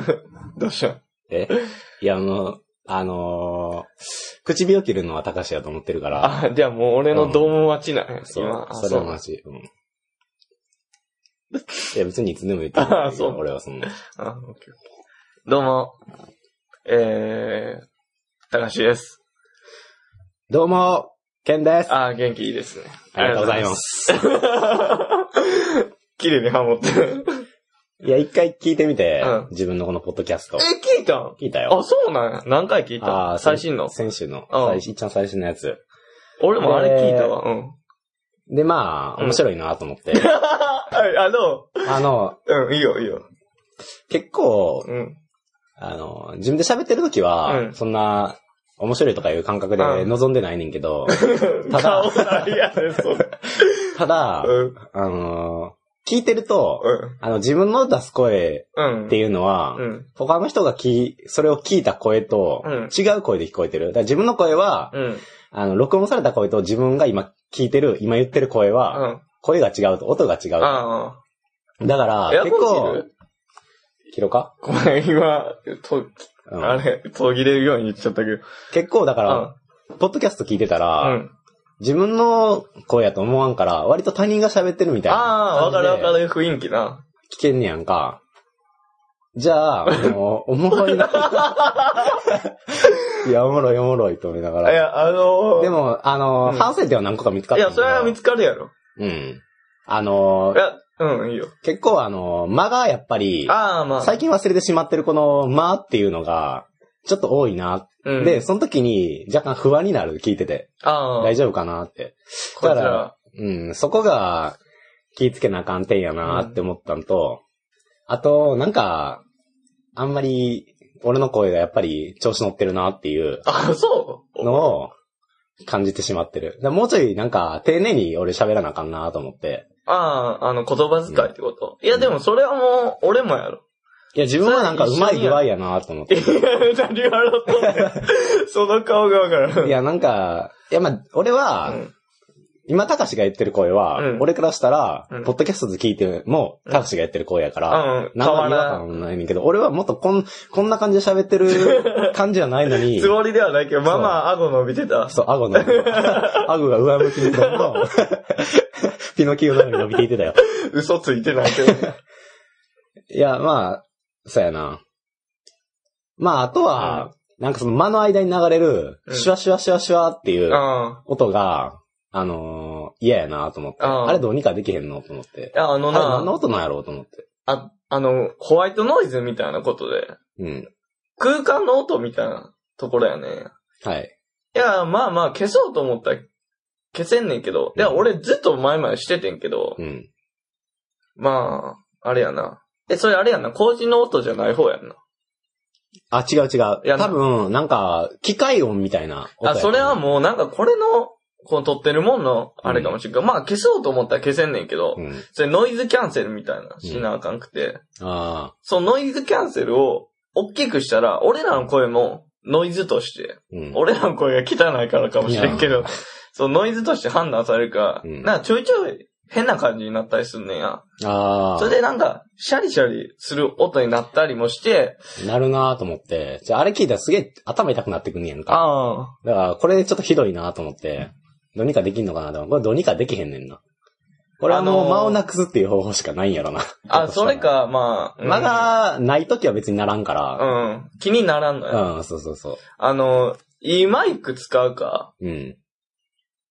どうしたえ？いや、あの、あのー、唇切るのは高橋やと思ってるから。あ、じゃあもう俺のドーム待ちなんや、そう今。あそれはマジ。うん。いや、別にいつでも言っていい あそう俺はそんな。あ、オッケーどうも、えー、高橋です。どうも、ケンです。あー、元気いいですね。ありがとうございます。す。綺麗にハモってる。いや、一回聞いてみて、うん自分のこのポッドキャスト。え、聞いたん？聞いたよ。あ、そうなんや。何回聞いあたー最新の？先週の、うん最一番最新のやつ。俺もあれ聞いたわ。うん。で、まあ、うん面白いなと思って。はい、あの、あの、うん、いいよ、いいよ。結構、うん。あの、自分で喋ってる時は、うんそんな、面白いとかいう感覚でうん望んでないねんけど、ただ顔なりやね。ただ、うん。あの、聞いてると、うん。あの、自分の出す声うん。っていうのは、うん。他の人が聞い、それを聞いた声とうん違う声で聞こえてる。だから自分の声は、うん。あの、録音された声と自分が今聞いてる、今言ってる声うは、ん。声が違うと、音が違う。あだから結構る、切ろうか、ごめん、今、と、うんあれ、途切れるように言っちゃったけど。結構だかうら、ポッドキャスト聞いてたら、ん。自分の声やと思わんから、割と他人が喋ってるみたいな。ああ、わかるわか。る雰囲気な。聞けんねやんか。じゃあ、もう、おもろいな。いや、おもろいおもろいと思いながら。いや、あのー、でも、あの、うん反省点は何個か見つかったんいや、それは見つつかるやろ。うん。あのい、や、うん、いいよ。結構あの、間がやっぱり、ああ、まあ。最近忘れてしまってるこの間っていうのが、ちょっと多いな。うん、で、その時に若干不安になる、聞いてて。ああ、大丈夫かなって。だからら。うん、そこが気ぃつけなあかん点やなって思ったんと、あと、なんか、あんまり、俺の声がやっぱり調子乗ってるなっていうあ、そう？のを感じてしまってる。もうちょいなんか、丁寧に俺喋らなあかんなと思って。ああ、あの、言葉遣いってこと、いや、でもそれはもう、俺もやろ。いや、自分はなんか上手い具合やなと思って。いや、何笑っとんねんその顔がわからん。いや、なんか、いや、まあ、俺は、うん今、たかしが言ってる声は、うん俺からしたら、うんポッドキャストで聞いても、たかしが言ってる声やから、うん、変なんか違和わらん。感ないねんけど、俺はもっとこん、こんな感じで喋ってる 感じじゃないのに、つもりではないけど、まあまあ、顎伸びてた。そう、顎の、顎が上向きにどんどん、ピノキオのように伸びていってたよ。嘘ついてないけど。いや、まあ、そうやな。まあ、あとは、なんかその間の間に流れる、うんシュワシュワシュワシュワっていうあ音が、あのー嫌やなと思って。あーあれどうにかできへんのと思って。あ。あのあれ何のな、音なんやろうと思って。あ、あの、ホワイトノイズみたいなことで、うん。空間の音みたいなところやね。はい。いや、まあまあ、消そうと思ったら消せんねんけど、いや、俺ずっと前々しててんけど、うん。まあ、あれやな。え、それあれやんな、工事の音じゃない方やんな。あ、違う違う。多分、なんか、機械音みたいなあ、とそれはもうなんかこれの、この撮ってるもんの、あれかもしれんけど、まあ消そうと思ったら消せんねんけど、うん。それノイズキャンセルみたいなしなあかんくて、あそのノイズキャンセルを大きくしたら、俺らの声もノイズとして、あ。うん。俺らの声が汚いからかもしれんけど、そうノイズとして判断されるから、うんなんかちょいちょい変な感じになったりすんねんや。ああ。それでなんか、シャリシャリする音になったりもして、なるなと思って。じゃあ、あれ聞いたらすげえ頭痛くなってくんねやんか。ああ。だから、これちょっとひどいなと思って、どうにかできんのかなでも、これどうにかできへんねんな。これあのー間をなくすっていう方法しかないんやろな。あ、それ。か、まあ。うん間がない時は別にならんから。うん。気にならんのよ。うん、そうそうそあの、いいマイク使うか、う。うん。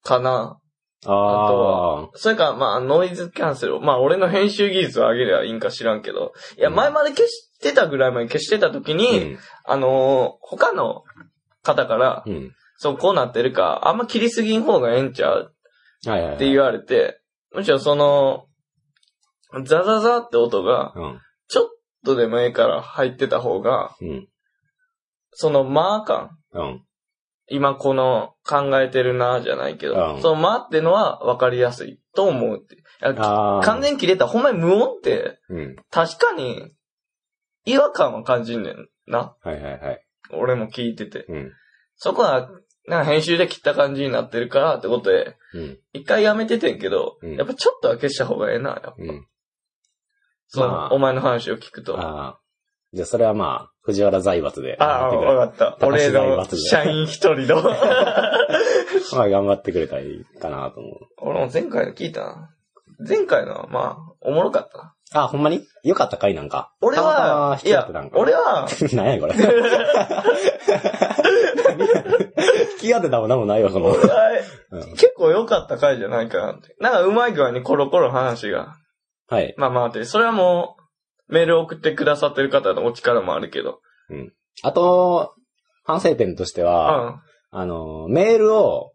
かな。ああ。それか、まあ、ノイズキャンセルを。まあ、俺の編集技術を上げりゃいいんか知らんけど。いや、うん前まで消してたぐらいまで消してた時に、あのー他の方から、うん。うん。そう、こうなってるか、あんま切りすぎん方がええんちゃうはいはいはい。って言われて、むしろその、ザザザって音が、うん。ちょっとでもええから入ってた方が、うん。その間感、うん。今この考えてるな、じゃないけど、うんその間ってのは分かりやすいと思うって。完全に切れた、ほんまに無音って、うん。確かに、違和感は感じんねんな。はいはいはい。俺も聞いてて。うん。そこは、なんか編集で切った感じになってるからってことで、うん。一回やめててんけど、うんやっぱちょっとは消した方がええな、やっぱうん。その、まあお前の話を聞くと。じゃあそれはまあ、藤原財閥で。ああ、わかった。高俺の社員一人の。まあ頑張ってくれたらいいかなと思う。俺も前回の聞いたな。前回のはまあ、おもろかったな。あ、ほんまに？よかったかい？なんか。俺は、引いや俺は、なんやこれ？引き当てたもなんもないわ、その。結構良かった回じゃないかなって。なんかうまい具合にコロコロ話が、はい。まあまあって、それはもう、メール送ってくださってる方のお力もあるけど。あと、反省点としてうは、ん。あの、メールを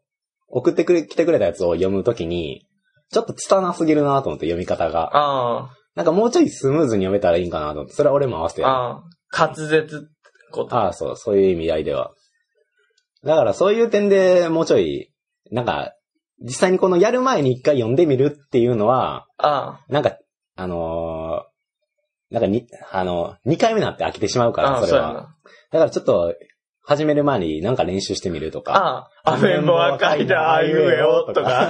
送ってくれ、来てくれたやつを読むときに、ちょっと拙すぎるなと思って読み方が。あなんかもうちょいスムーズに読めたらいいんかなと思って、それは俺も合わせてあ。ああ、滑舌こと。ああ、そう、そういう意味合いでは。だからそういう点でもうちょい、なんか、実際にこのやる前に一回読んでみるっていうのは、あなんか、あのーなんかに、あの、二回目になって飽きてしまうあ、から、それは。だからちょっと、始める前になんか練習してみるとか。ああ、アメンボ赤いだ、あいうえお、とか。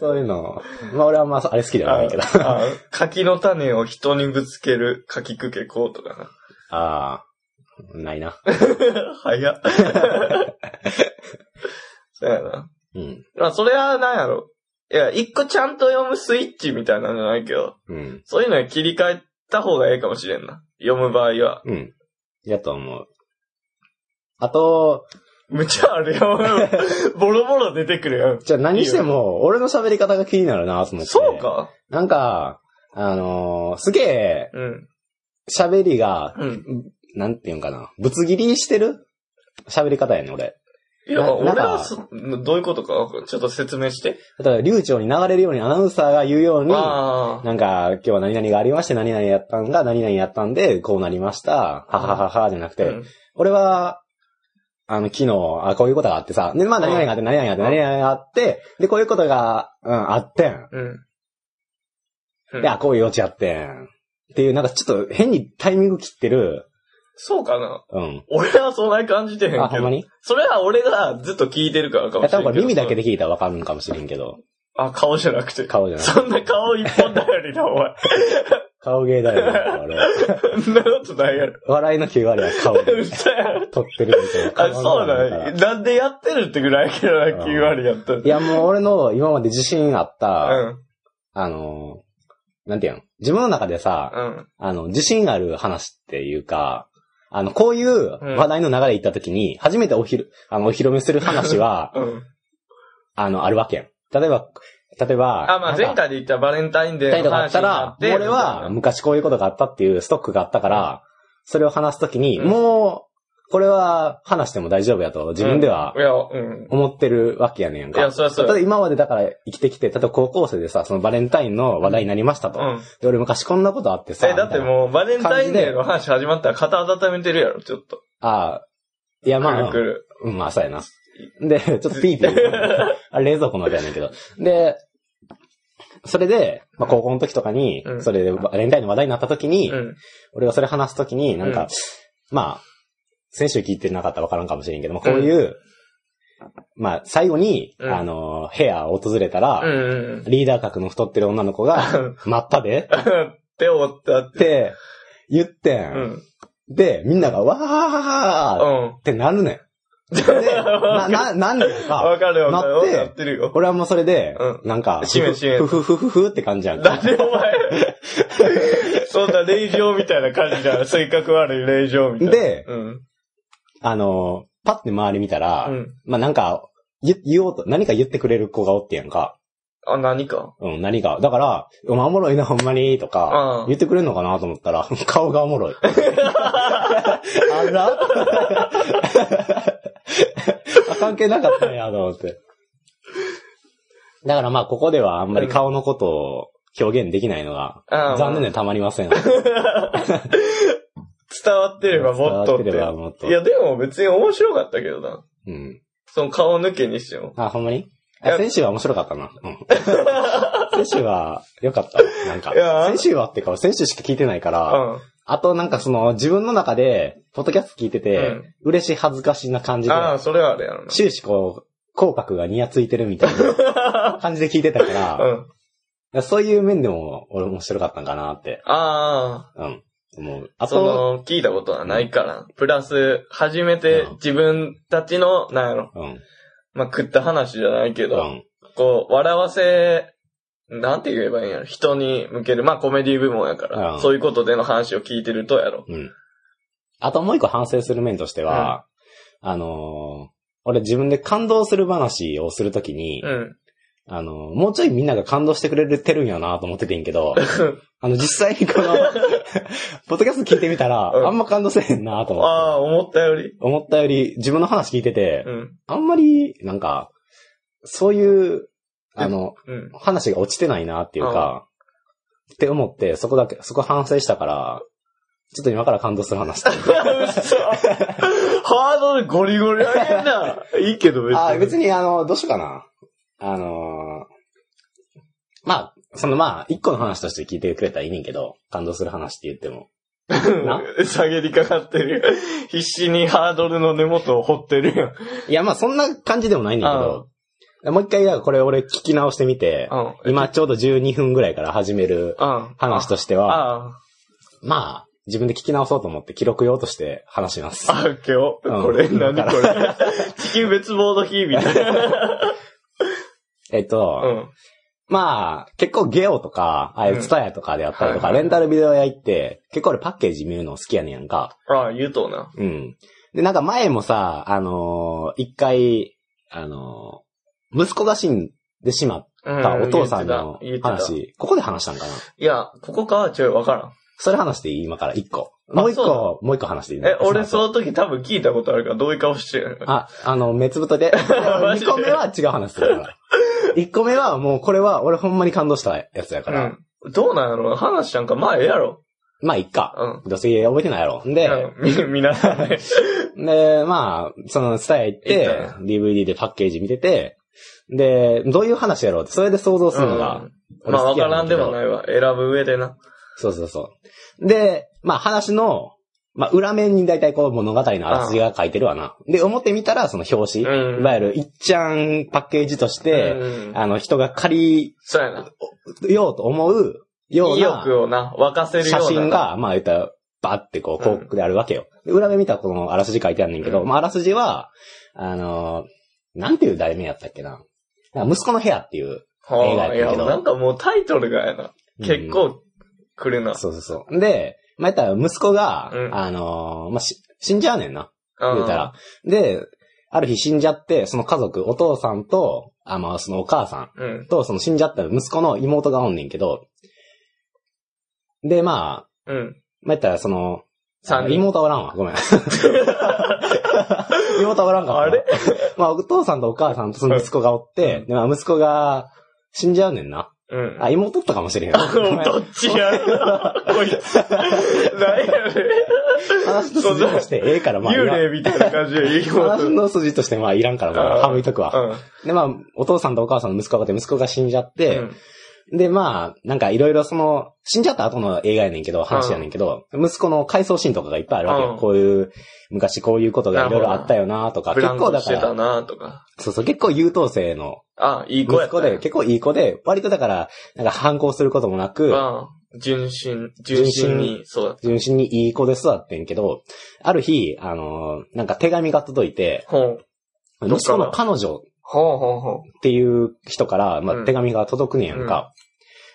そういうの。まあ俺はまああれ好きではないけど。ああ柿の種を人にぶつける柿くけこうとかな。ああ、ないな。早っ。そうやな。うん。まあ、それは何やろ。いや、一個ちゃんと読むスイッチみたいなのじゃないけど、うん。そういうのに切り替えた方がいいかもしれんな。読む場合は。うん。やと思う。あと、むちゃあるよ。ボロボロ出てくるよ。じゃあ何しても、俺の喋り方が気になるなと思って。そうかなんか、あのーすげえ、うん。喋りが、うん。なんていうんかな、ぶつ切りしてる？喋り方やねん、俺。いや、な俺はそ、どういうことか、ちょっと説明して。例えば、流暢に流れるようにアナウンサーが言うように。なんか、今日は何々がありまして、何々やったんが、何々やったんで、こうなりました。はははは、じゃなくて、うん俺は、あの、昨日、あ、こういうことがあってさ、で、まあ、何々があって、何々があって、何々があって、で、こういうことが、うん、あってん。うん。うんで、あ、こういう余地あってん。っていう、なんかちょっと変にタイミング切ってる、そうかな？うん。俺はそんなに感じてへんけあ、ほんまど。に？それは俺がずっと聞いてるからかもいや、しれんけど。耳だけで聞いたらわかるんかもしれんけど、あ、顔じゃなくて。顔じゃない。そんな顔一本頼りな、お前。顔芸だよ、俺は。そんなことないやろ。笑いの9割は顔で嘘やろ。撮ってるみたいな。あ、そうだね。なんでやってるってぐらいやけどな、9割やったら。いや、もう俺の今まで自信あった、うん。あの、なんていうの？自分の中でさ、うん。あの、自信ある話っていうか、あの、こういう話題の流れ行った時に、初めておひる、あの、お披露目する話は、うん。あの、あるわけ。例えば、例えば、あ、まあ前回で言ったバレンタインデーとかあの話ったらになっ、て。俺は昔こういうことがあったっていうストックがあったから、それを話すときに、うんもう、これは話しても大丈夫やと自分では。思ってるわけやねんか。いやそりゃそうや例えば今までだから生きてきて、例えば高校生でさ、そのバレンタインの話題になりましたと。うん。で俺昔こんなことあってさ。え、だってう。もう、バレンタインデーの話始まったら肩温めてるやろ、ちょっと。ああ、いやまあ、くるくる。うん、まあそうやな。で、ちょっとピーピー。あれ冷蔵庫の音やねんけど。で、それで、まあ高校の時とかに、うんそれでバレンタインの話題になった時に、うん。俺がそれ話すときに、なんか、うんまあ、先週聞いてなかったらわからんかもしれんけども、こういう、まあ、最後に、うんあの、部屋を訪れたら、うん。リーダー格の太ってる女の子が、待ったで手を折ったっ。ってて言って、うんん。で、みんなが、わーうん。ってなるねん。で、な、な、なんねんか、わかるわかる。なってってるよ。俺はもうそれで、うなんか、閉め閉めふふふふふって感じやんか。だってお前、そんな令状みたいな感じだ。性格悪い令状みたいな。で、うん。あの、パッて周り見たら、うん。まあ、なんか、言言おうと、何か言ってくれる子がおってやんか。あ、何か。うん、何か。だから、お前おもろいな、ほんまに、とかう、ん言ってくれるのかなと思ったら、顔がおもろい。あら あ関係なかったんや、と思って。だからまあ、ここではあんまり顔のことを表現できないのが、あ残念でたまりません。伝わってればもっとって。伝わってればもっといや、でも別に面白かったけどな。うん。その顔抜けにしても。あ、ほんまに？いやあ先週は面白かったな。うん。先週は良かった。なんかいや。先週はってか、先週しか聞いてないかうら、ん。あとなんかその自分の中で、ポッドキャスト聞いてて、うん嬉しい恥ずかしいな感じで、ああ、それはあれやろ終始こう、口角がニヤついてるみたいなな。感じで聞いてたから、うん。そういう面でも俺面白かったんかなって。ああ。うん。思う。あそと、の、聞いたことはないから。プラス、初めてうん自分たちの、なんやろ、うん。まあ、食った話じゃないけど、うん。こう、笑わせ、なんて言えばいいんやろ。人に向ける、まあコメディ部門やから、うんそういうことでの話を聞いてるとやろ。うん。あともう一個反省する面としては、あのー俺自分で感動する話をするときに、うん。あのーもうちょいみんなが感動してくれてるんやなと思っててんけど、あの、実際にこの、ポッドキャスト聞いてみたら、うんあんま感動せへんなと思って。ああ、思ったより。思ったより、自分の話聞いてて、うん。あんまり、なんか、そういう、あの、うん。話が落ちてないなっていうか、って思って、そこだけ、そこ反省したから、ちょっと今から感動する話。嘘ハードルゴリゴリ上げんな。いいけど別に。あ、別にあの、どうしようかな。あのーまあ、そのまあ、一個の話として聞いてくれたらいいねんけど、感動する話って言っても。な？下げりかかってるよ。必死にハードルの根元を掘ってるよ。いや、まあそんな感じでもないんだけど、もう一回、これ俺聞き直してみて、うん。今ちょうど12分ぐらいから始めるうん。話としては。まあ、自分で聞き直そうと思って記録用として話します。あ、今日、うんこれ、何これ？地球滅亡の日みたいな。えっと、うん。まあ、結構ゲオとか、ああいうツタヤとかであったりとか、はいはいレンタルビデオ屋行って、結構俺パッケージ見るの好きやねんやんか。ああ、言うとうな。うん。で、なんか前もさ、あのー一回、あのー息子が死んでしまっうんたお父さんの言ってた。言ってた話、ここで話したんかな？いや、ここかはちょいわからん。それ話していい今から一個。もう一そう個、もう一個話していいえ、俺その時多分聞いたことあるから、どういう顔してるあ、あの、目つぶとで？マジで二個目は違う話するから。一個目はもうこれは俺ほんまに感動したやつやから。うん。どうなんやろ話なんか前やろ。まあ、いっか。うん。どうせ覚えてないやろ。で、うんみ、皆さんね。で、まあ、その、スタヤ行って行った、DVD でパッケージ見てて、で、どういう話やろうって、それで想像するのが、まあ、わからんでもないわ。選ぶ上でな。そうそうそう。で、まあ話の、まあ裏面に大体こう物語のあらすじが書いてるわな。で、表見たらその表紙、うんいわゆるいっちゃんパッケージとして、うんあの人が借そうやな。りようと思うよう意な欲をな、沸かせるような。写真。が、まあ言ったら、バーってこう広告であるわけよ。で裏面見たらこのあらすじ書いてあるねんけど、うんまああらすじは、あのーなんていう題名やったっけな。なんか息子の部屋っていう。はあ映画やったけどいや、なんかもうタイトルがやな。結構来るな。そうそうそう。で、まあ、言ったら息子が、うんあのーまあ、し、死んじゃうねんな。うん言うたら。で、ある日死んじゃって、その家族、お父さんと、あ、まあ、そのお母さんうん。と、その死んじゃった息子の妹がおんねんけど、で、まあ、うん。まあ、言ったらその、三人。妹はおらんわ。ごめん。妹はおらんかった。あれ？まあ、お父さんとお母さんとその息子がおって、うんで、まあ、息子が死んじゃうねんな。うん。あ、妹おったかもしれへん。どっちや こいつ。何やね話の筋としてええから、まあ、幽霊みたいな感じでいいも話の筋としてまあいらんから、まあ、省いとくわ。うん。で、まあ、お父さんとお母さんの息子がいて、息子が死んじゃって、で、まあ、なんかいろいろその、死んじゃった後の映画やねんけど、話やねんけど、息子の回想シーンとかがいっぱいあるわけよ。うんこういう、昔こういうことがいろいろあったよなとか、ブラン結構コしてただから、なとか。そうそう、結構優等生のあ、いい子やった息子で、結構いい子で、割とだから、なんか反抗することもなく、うん。純真、純真に、そうだ。純真にいい子で育ってんけど、ある日、あのーなんか手紙が届いて、ほう。どっ息子の彼女ほうほうほう。っていう人から、まあ、うん手紙が届くねやんか。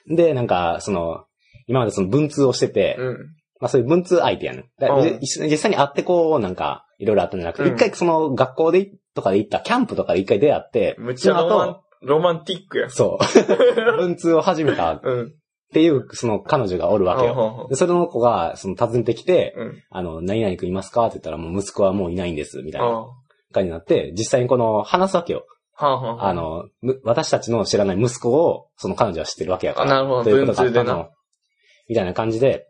で、なんか、その、今までその文通をしてて、うん。まあそういう文通相手やねん。だからうんじ実際に会ってこう、なんか、いろいろあったんじゃなくて、うん一回その学校でとかで行ったキャンプとかで一回出会って、むっちゃロマンロマンティックや。そう、文通を始めたっうん。ていう、その彼女がおるわけよ。ほうほうほで、それの子が、その訪ねてきて、ううん。あの、何々くんいますか？って言ったら、もう息子はもういないんです、みたいな。感じになって、実際にこの、話すわけよ。はあはあはあ。あの、む私たちの知らない息子を、その彼女は知ってるわけやから。あなるほど文通での。みたいな感じで。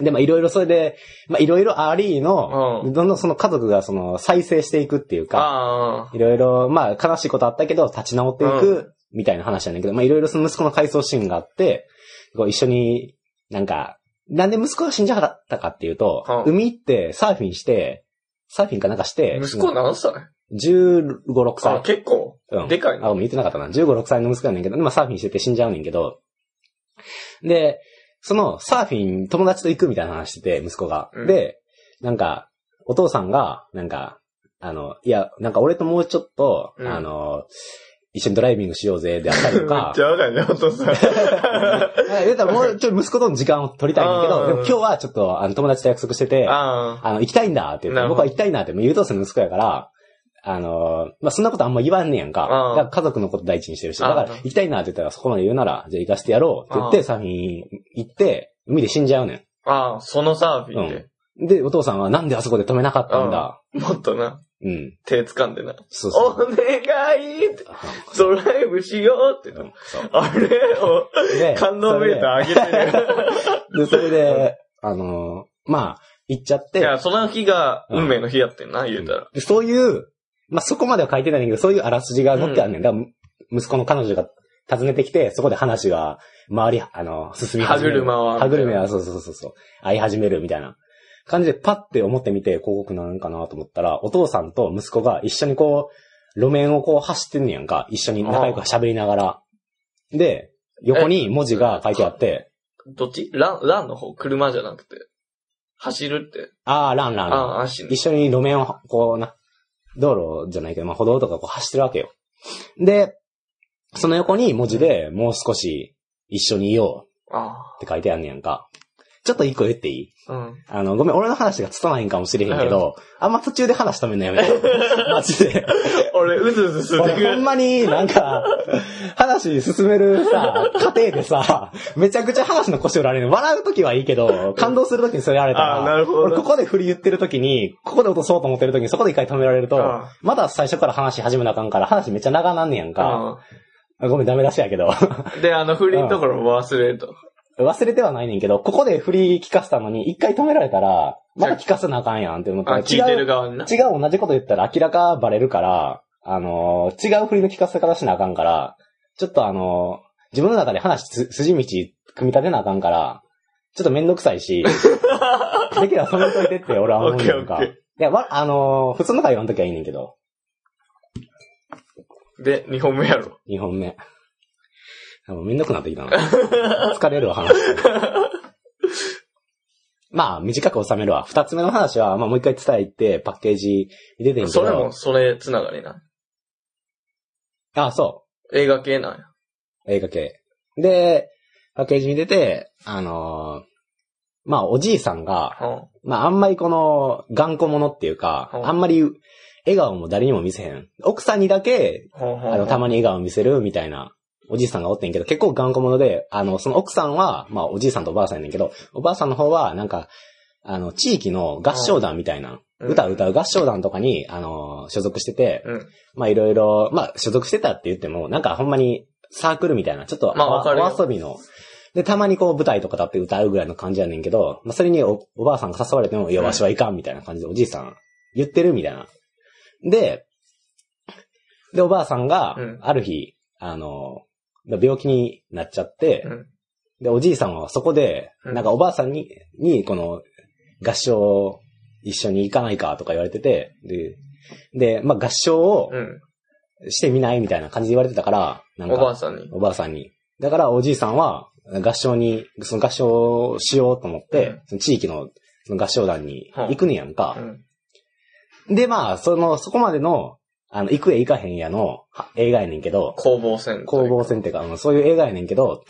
で、まあいろいろそれで、まあいろいろありの、うんどんどんその家族がその再生していくっていうか。いろいろ、まあ悲しいことあったけど、立ち直っていく、みたいな話なんだけど、まあいろいろその息子の回想シーンがあって、こう一緒に、なんか、なんで息子が死んじゃったかっていうと、うん海行ってサーフィンして、サーフィンかなんかして、息子何歳15、6歳あ、。結構？うんでかいなあ、ごめん言ってなかったな。15、6歳の息子やねんけど、まあサーフィンしてて死んじゃうねんけど、で、そのサーフィン友達と行くみたいな話してて、息子が。うんで、なんか、お父さんが、なんか、あの、いや、なんか俺ともうちょっと、うんあの、一緒にドライビングしようぜ、であったりと めっかち、ゃわかるね、お父さん。はい言うたらもうちょっと息子との時間を取りたいんだけど、うんでも今日はちょっとあの友達と約束してて、ああの、行きたいんだって言って、僕は行きたいなって、もう優等生の息子やから、あの、まあ、そんなことあんま言わんねやんか。から家族のこと第一にしてるし、うんだから行きたいなって言ったらそこまで言うなら、じゃあ行かせてやろうって言って、うんサーフィン行って、海で死んじゃうねあ、ああ、そのサーフィンで。ん。で、お父さんはなんであそこで止めなかったんだ？もっとな、うん。手掴んでな。そうそう。お願いって、ドライブしようってうんあれを、で感動メーター上げてる。で、それで、あの、まあ、行っちゃって、いや、その日が運命の日やってんな、言うたら。でそういう、まあ、そこまでは書いてないんだけど、そういうあらすじが載ってあんねん。だから、息子の彼女が訪ねてきて、そこで話が回り、あの、進み始める。歯車は歯車は、そうそうそうそう。会い始めるみたいな感じで、パッて思ってみて、広告なんかなと思ったら、お父さんと息子が一緒にこう、路面をこう走ってんねやんか。一緒に仲良く喋りながら。で、横に文字が書いてあって、どっち？ラン、ランの方？車じゃなくて？走るって？あー、ランラン。ああ、足に一。緒に路面を、こうな、道路じゃないけど、まあ歩道とかこう走ってるわけよ。で、その横に文字でもう少し一緒にいようあって書いてあんねやんか。ちょっと一個言っていい？あ。うん。あの、ごめん、俺の話がつたないんかもしれへんけど、あんま途中で話止めんのやめて。マジで。俺、うずうずする俺ほんまになんか、話進めるさ、過程でさ、めちゃくちゃ話の腰折られる。笑うときはいいけど、感動するときにそれやられたら、あーなるほど俺ここで振り言ってるときに、ここで落とそうと思ってるときにそこで一回止められるとあ、まだ最初から話し始めなあかんから、話めっちゃ長なんねやんか。うごめん、ダメ出しやけど。ん。で、あの、振りのところも忘れると。忘れてはないねんけど、ここで振り聞かせたのに、一回止められたら、まだ聞かせなあかんやんって思ったあ、ら、聞いて違う、る側にな。違う同じこと言ったら明らかバレるから、あのー違う振りの聞かせ方しなあかんから、ちょっとあのー自分の中で話す筋道組み立てなあかんから、ちょっとめんどくさいし、できれば止めといてって俺は思うんやんか。いや、わ、あのー普通の会話の時はいいねんけど、で、2本目やろ。2本目。もうめんどくなってきたな。疲れるわ、話。まあ、短く収めるわ。二つ目の話は、まあもう一回伝えて、パッケージに出てんけど。それも、それつながりな。あ、そう。映画系なんや。映画系。で、パッケージに出て、あのーまあ、おじいさんが、はまあ、あんまりこの、頑固者っていうか、うんあんまり、笑顔も誰にも見せへん。奥さんにだけ、あ、はあの、たまに。に笑顔見せるみたいな、おじいさんがおってんけど、結構頑固者で、あの、その奥さんは、まあ、おじいさんとおばあさんやねんけど、おばあさんの方は、なんか、あの、地域の合唱団みたいな、うん歌歌う合唱団とかに、あの、所属してて、うん。まあいろいろ、まあ所属してたって言っても、なんかほんまにサークルみたいな、ちょっとまあお遊びの。で、たまにこう舞台とか立って歌うぐらいの感じやねんけど、まあそれにおおばあさんが誘われても、いや、うんわしはいかんみたいな感じでおじいさん言ってるみたいな。で、で、おばあさんがうん、ある日、あの、病気になっちゃって、うん。で、おじいさんはそこで、うんなんかおばあさんに、に、この、合唱一緒に行かないかとか言われてて、で、で、まあ合唱をうん。してみないみたいな感じで言われてたから、なんか、おばあさんに。おばあさんに。だからおじいさんは、合唱に、その合唱をしようと思って、うんその地域のその合唱団に行くねやんかう。ん。で、まあ、その、そこまでの、あの、行くへ行かへんやのは映画やねんけど、攻防戦。攻防戦っていうか、あのそういう映画やねんけど、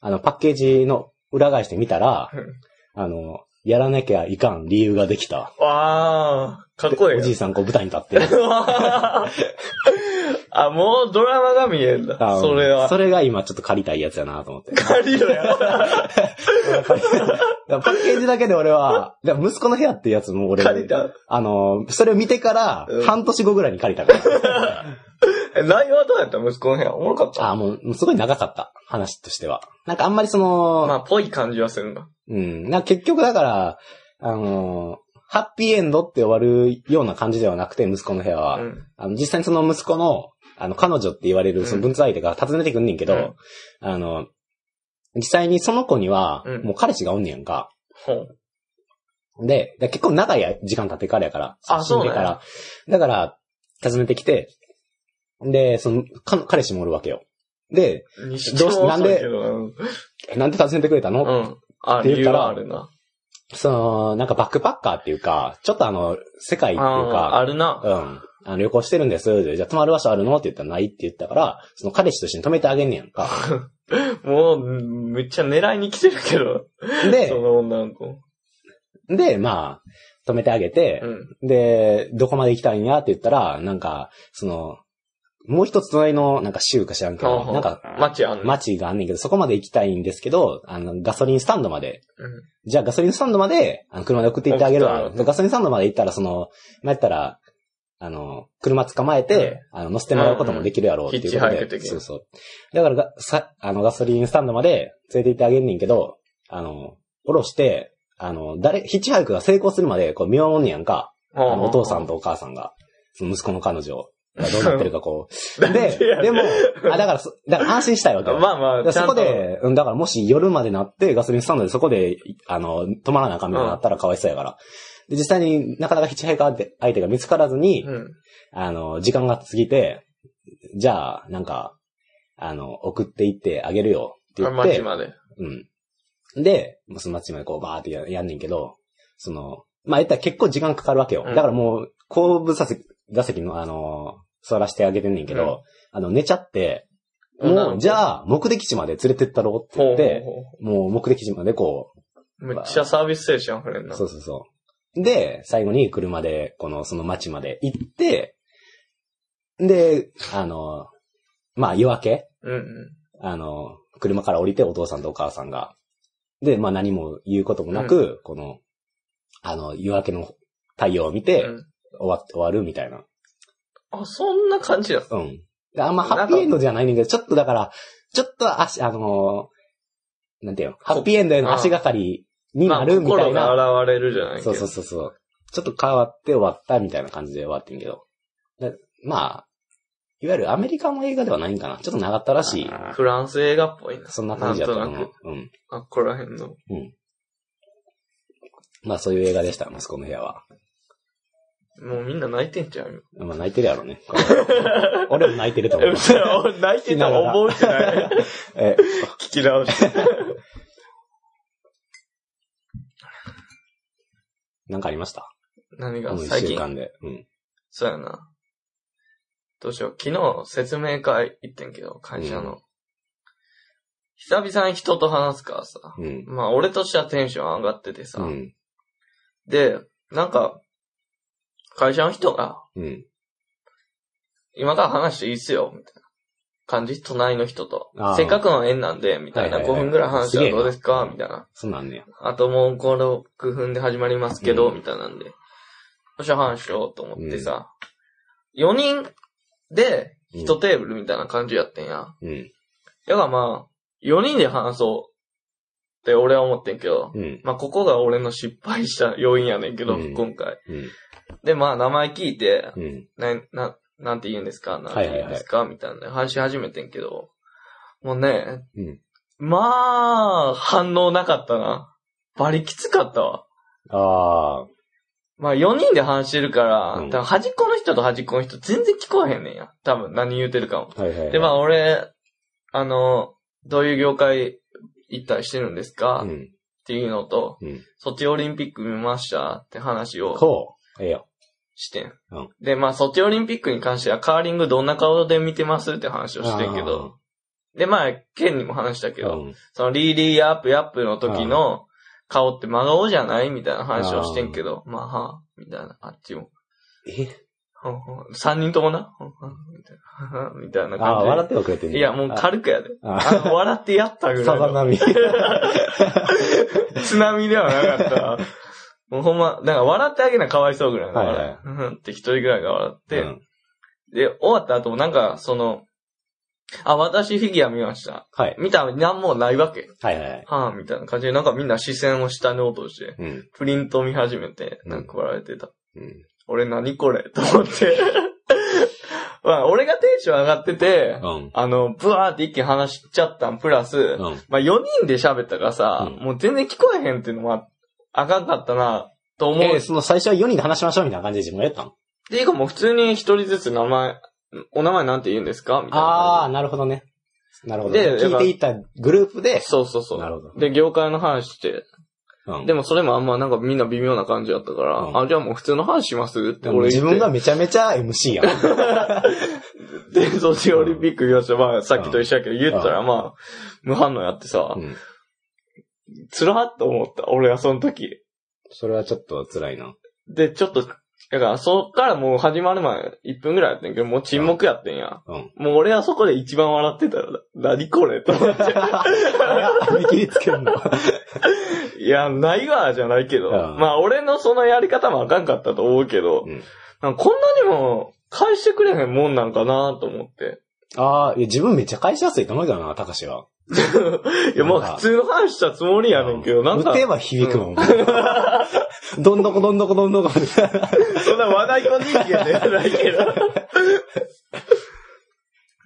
あの、パッケージの裏返してみたら、うんあの、やらなきゃいかん理由ができた。わー、かっこいいよ。おじいさんこう舞台に立ってる。あ、もうドラマが見えんだ。あそれは。それが今ちょっと借りたいやつやなと思って。借りろや。パッケージだけで俺は、息子の部屋ってやつも俺、借りた。あの、それを見てからうん、半年後ぐらいに借りたから。え内容はどうやった？息子の部屋。おもろかった？あもう、すごい長かった。話としては。なんかあんまりその、まあ、ぽい感じはするんだ。うん。な結局だから、あの、ハッピーエンドって終わるような感じではなくて、息子の部屋は。うん。あの実際にその息子の、あの、彼女って言われるその文通相手が訪ねてくんねんけど、うんあの、実際にその子にはうん、もう彼氏がおんねやんか。ほう。で、で結構長い時間経ってからやから。あそうなんや死んでから。だから、訪ねてきて、で、その、か彼氏もおるわけよ。で、にどうしなんでなんで訪ねてくれたの、っうん。って言ったらはあるな。その、なんかバックパッカーっていうか、ちょっとあの、世界っていうああ、か、あるな。うん。あの旅行してるんです。でじゃあ泊まる場所あるの？って言ったらないって言ったから、その彼氏と一緒に泊めてあげんねやんか。もう、めっちゃ狙いに来てるけど。そで、の女の子。で、まあ、泊めてあげてう、ん。で、どこまで行きたいんや？って言ったら、なんか、その、もう一つ隣の、なんか州か知らんけど、なんか、街あ。街があんねんけど、そこまで行きたいんですけど、あの、ガソリンスタンドまで、うんじゃあガソリンスタンドまで、あの、車で送って行ってあげるわ。ガソリンスタンドまで行ったら、その、まあ、やったら、あの、車捕まえて、あの、乗せてもらうこともできるやろうっていうことで。そうそう。だからが、さ、あの、ガソリンスタンドまで連れて行ってあげんねんけど、あの、降ろして、あの、誰、ヒッチハイクが成功するまで、こう、見守んねやんか。あの、お父さんとお母さんが、その息子の彼女がどうなってるかこう。で、でも、あ、だからそ、だから安心したいわけよ。まあまあ、でそことで、うんだからもし夜までなってガソリンスタンドでそこで、あの、止まらなあかんみたいになったらかわいそうやから。で、実際になかなかヒッチハイカー相手が見つからずに、うん。あの、時間が過ぎて、じゃあ、なんか、あの、送っていってあげるよって言って街、まで。うん。で、まあその街までこうバーってややんねんけど、その、まあ言ったら結構時間かかるわけよ。うんだからもう、後部座席、座席のあの、座らせてあげてんねんけど、うんあの、寝ちゃって、もう、じゃあ、目的地まで連れてったろって言って、ほうほうほもう目的地までこうめっちゃサービス精神溢れんう、な。そうそうそう。で、最後に車で、この、その街まで行って、で、あの、まあ夜明けうんうん。あの、車から降りてお父さんとお母さんが。で、まあ何も言うこともなく、この、あの、夜明けの太陽を見て、うん終わ終わるみたいな。あ、そんな感じだ。うん。であんまハッピーエンドじゃないねんけど、ちょっとだから、ちょっと足、あのーなんていうの、ハッピーエンドへの足がかりにまあ、なるみた心いな。が現れるじゃないけどそうそうそうそう。ちょっと変わって終わったみたいな感じで終わってんけど。でまあ、いわゆるアメリカの映画ではないんかな。ちょっと長ったらしい。フランス映画っぽいな。そんな感じだったと思なんとう。うん。あ、ここら辺の。まあそういう映画でした、息子の部屋は。もうみんな泣いてんちゃうよ。まあ泣いてるやろね。俺も泣いてると思う。俺泣いてたら覚えてない。え、聞き直して。なんかありました？何が？最近。週間で。うん。そうやな。どうしよう。昨日説明会行ってんけど、会社の。う久々に人と話すからさ。うん。まあ俺としてはテンション上がっててさ。うん。で、なんか、会社の人が、うん。今から話していいっすよ、みたいな感じ隣の人とあ。ーせっかくの縁なんで、みたいな。5はいはいはい分ぐらい話したらどうですすげえかなみたいな。そうなんねや。あともう5、6分で始まりますけど、うんみたいなんで。よっしゃ話しようと思ってさ。4人でうん1テーブルみたいな感じやってんや。うん。だからまあ、4人で話そうって俺は思ってんけど、うん。まあここが俺の失敗した要因やねんけど、うん今回。うん。でまあ名前聞いて、うん。な、な、なんて言うんですか？なんて言うんですか、みたいなね話し始めてんけど、もうね、うん。まあ、反応なかったな。バリきつかったわ。ああ。まあ4人で話してるから、うん多分端っこの人と端っこの人全然聞こえへんねんや。多分何言うてるかも。はいはいはい。で、まあ俺、あの、どういう業界行ったりしてるんですか、っうん。ていうのと、うん。ソチオリンピック見ましたって話をこう。ええよ。してん。うんで、まあソチオリンピックに関してはカーリングどんな顔で見てますって話をしてんけど、で、まあ、ケンにも話したけど、うん。そのリーリーアップヤップの時の顔って真顔じゃない？みたいな話をしてんけど、まあ、はあ、みたいな、あっちも。え？三人ともな、みたいな、は はみたいなああ、感笑ってはくれてんねじで。いや、もう軽くやで。ああの笑ってやったぐらさい波。津波ではなかった。もうほんま、なんか笑ってあげなかわいそうぐらいのはいはい笑い。うんって一人ぐらいが笑って、うんで、終わった後もなんか、その、あ、私フィギュア見ました。はい。見たらなんもないわけ。はいはいはい。はぁ、みたいな感じで、なんかみんな視線を下に落として、うん。プリント見始めて、うんなんか笑えてた。うん。俺何これ？と思って。まあ、俺がテンション上がってて、うん。あの、ブワーって一気に話しちゃったん、プラス、うん。まあ4人で喋ったからさ、うんもう全然聞こえへんっていうのは、あかんかったな、と思う。えーその最初は4人で話しましょうみたいな感じで自分がやったの？っていうかもう普通に一人ずつ名前、お名前なんて言うんですか？みたいなああ、感なるほどね。なるほど。で聞いていったグループで、そうそうそう。なるほど。で、業界の話して、うんでもそれもあんまなんかみんな微妙な感じだったから、うんあ、じゃあもう普通の話しますって俺言って。自分がめちゃめちゃ MC やん。で、ソチオリンピック言わせて、まあさっきと一緒やけど言ったらまあ、無反応やってさ、うんつらっと思った、俺はその時。それはちょっと辛いな。で、ちょっと、だからそっからもう始まる前1分ぐらいやってんけど、もう沈黙やってんや。うん。もう俺はそこで一番笑ってたら、何これと思って。見切りつけんの。いや、ないわ、じゃないけど。うんまあ俺のそのやり方もあかんかったと思うけど、うんなんかこんなにも返してくれへんもんなんかなと思って。ああ、いや、自分めっちゃ返しやすいと思うけどな、高志は。いや、まあ普通の話したつもりやねんけど、なんか打、てば響くもん。どんどこどんどこどんどこ。そんな話題小人気やねんないけど。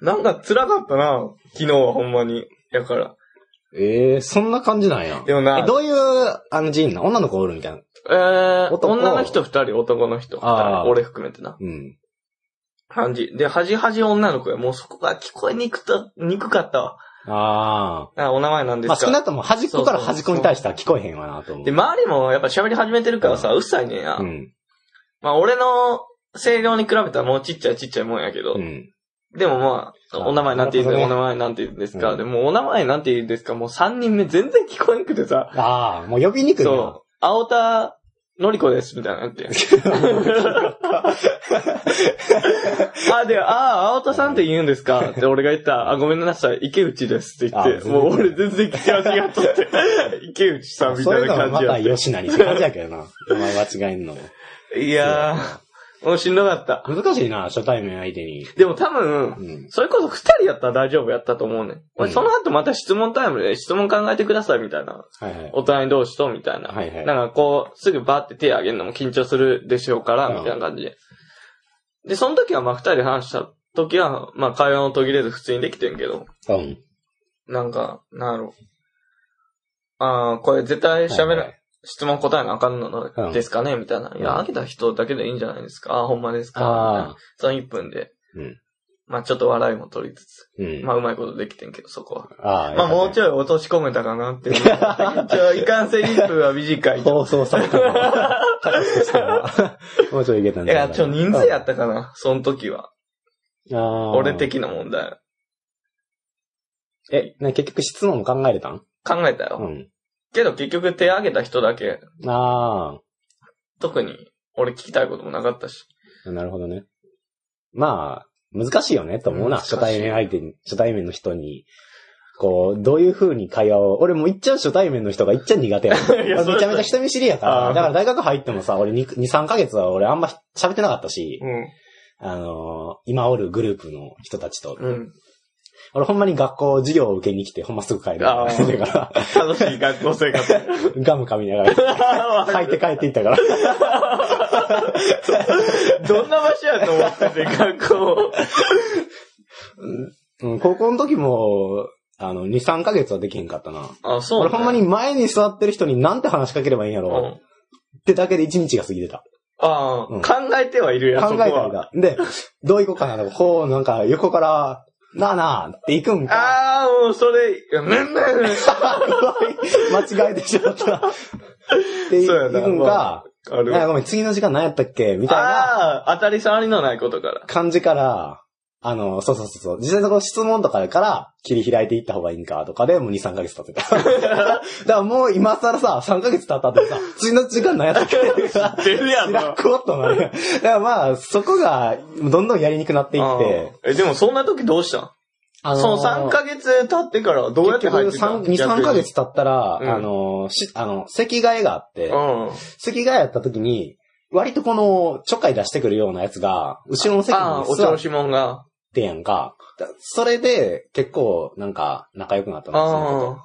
なんか辛かったな、昨日はほんまに。やから。ええそんな感じなんや。でもなえ、どういう、あの人な女の子おるみたいな。えー、男女の人二人、男の人二人。俺含めてな。うん。感じ。で、はじはじ女の子や。もうそこが聞こえにくた、にくかったわ。ああ、お名前なんあ。ですかまあ少なくとも端っこから端っこに対しては聞こえへんわなと思う。で、周りもやっぱ喋り始めてるからさ、うっさいねんや。うん。まあ俺の声量に比べたらもうちっちゃいちっちゃいもんやけど。うん。でもまあ、あお名前なんて言うんですか、お名前なんて言うんですか、うんでもお名前なんて言うんですかもう3人目全然聞こえんくてさ。ああ、もう呼びにくいな。そう。青田のりこです、みたいななって。あ、で、ああ、青田さんって言うんですかって俺が言ったら、あ、ごめんなさい、池内ですって言って、あもう俺全然聞き間違っとって、池内さんみたいなそういうのはま感じやって。た吉成って感じやけどな。お前間違えんのも。いやー、もうしんどかった。難しいな、初対面相手に。でも多分、うん。それこそ二人やったら大丈夫やったと思うねん。俺その後また質問タイムで質問考えてくださいみたいな。はいはい。お互い同士とみたいな。はいはいなんかこう、すぐバーって手挙げるのも緊張するでしょうから、うんみたいな感じで。で、その時はまあ二人で話した時は、まあ会話も途切れず普通にできてんけど、うん。なんか、なんやろ。ああ、これ絶対喋ら、はいはい質問答えなあかんうんのですかね？みたいな。いや、うんあげた人だけでいいんじゃないですか？ああ、ほんまですか？その1分で。うんまあちょっと笑いも取りつつ。うん。まあうまいことできてんけど、そこは。ああ、まあもうちょょい落とし込めたかなっていう。ちょ、いかんせん1分は短い。放送されたの。高橋としては もうちょいいけたんい？や、ちょ、人数やっったかな、その時は。た。ああ。俺。的な問題。え、ね、結局質問も考えれたん？考えたよ。うん。けど結局手挙げた人だけ、あ特に俺聞きたいこともなかったし。あ、なるほどね。まあ、難しいよね、と思うな。難しい初対面相手に、初対面の人に、こう、どういう風に会話を、俺もいっちゃん初対面の人がいっちゃん苦手や。いや俺めちゃめちゃ人見知りやかあーら、だから大学入ってもさ、俺2、2 3ヶ月は俺あんま喋ってなかったし、うん。あのー今おるグループの人たちと。うん。俺ほんまに学校授業を受けに来て、ほんますぐ帰る。だか楽しい学校生活。ら、ガム噛みながら、書いて帰っていったから。どんな場所やと思ってて、学校。うん、高校の時も、あの、2、3ヶ月はできへんかったな。あ、そう、俺ほんまに。前に座ってる人になんて話しかければいいんやろ、うん。ってだけで1日が過ぎてた。ああ、うん考えてはいるやん、考えたそこは。りだ。で、どう行こうかな？とか、こう、なんか、横から、なあなあって行くんか。ああ、もうそれ、いやねんねん。間違えてしまった。ってそうやな行くんか、あごめん、次の時間何やったっけみたいなああ、当たり障りのないことから。感じから、あの、そうそうそうそう、実際のこの質問とかから切り開いていった方がいいんかとかでもう2、3ヶ月経ってた。だからもう今更さ、3ヶ月経ったってさ、次の時間何やったっけ？出るやん開こうとなる。だからまあ、そこがどんどんやりにくくなっていって、あー。え、でもそんな時どうしたん？あその3ヶ月経ってからどうやって入ってた2、3ヶ月経ったら、うん。あの、し、あの、席替えがあって、うん。席替えやった時に、割とこの、ちょっかい出してくるようなやつが、後ろの席にああ、お座っ調子者が。てやんか。だそれで、結構、なんか、仲良くなったの、その子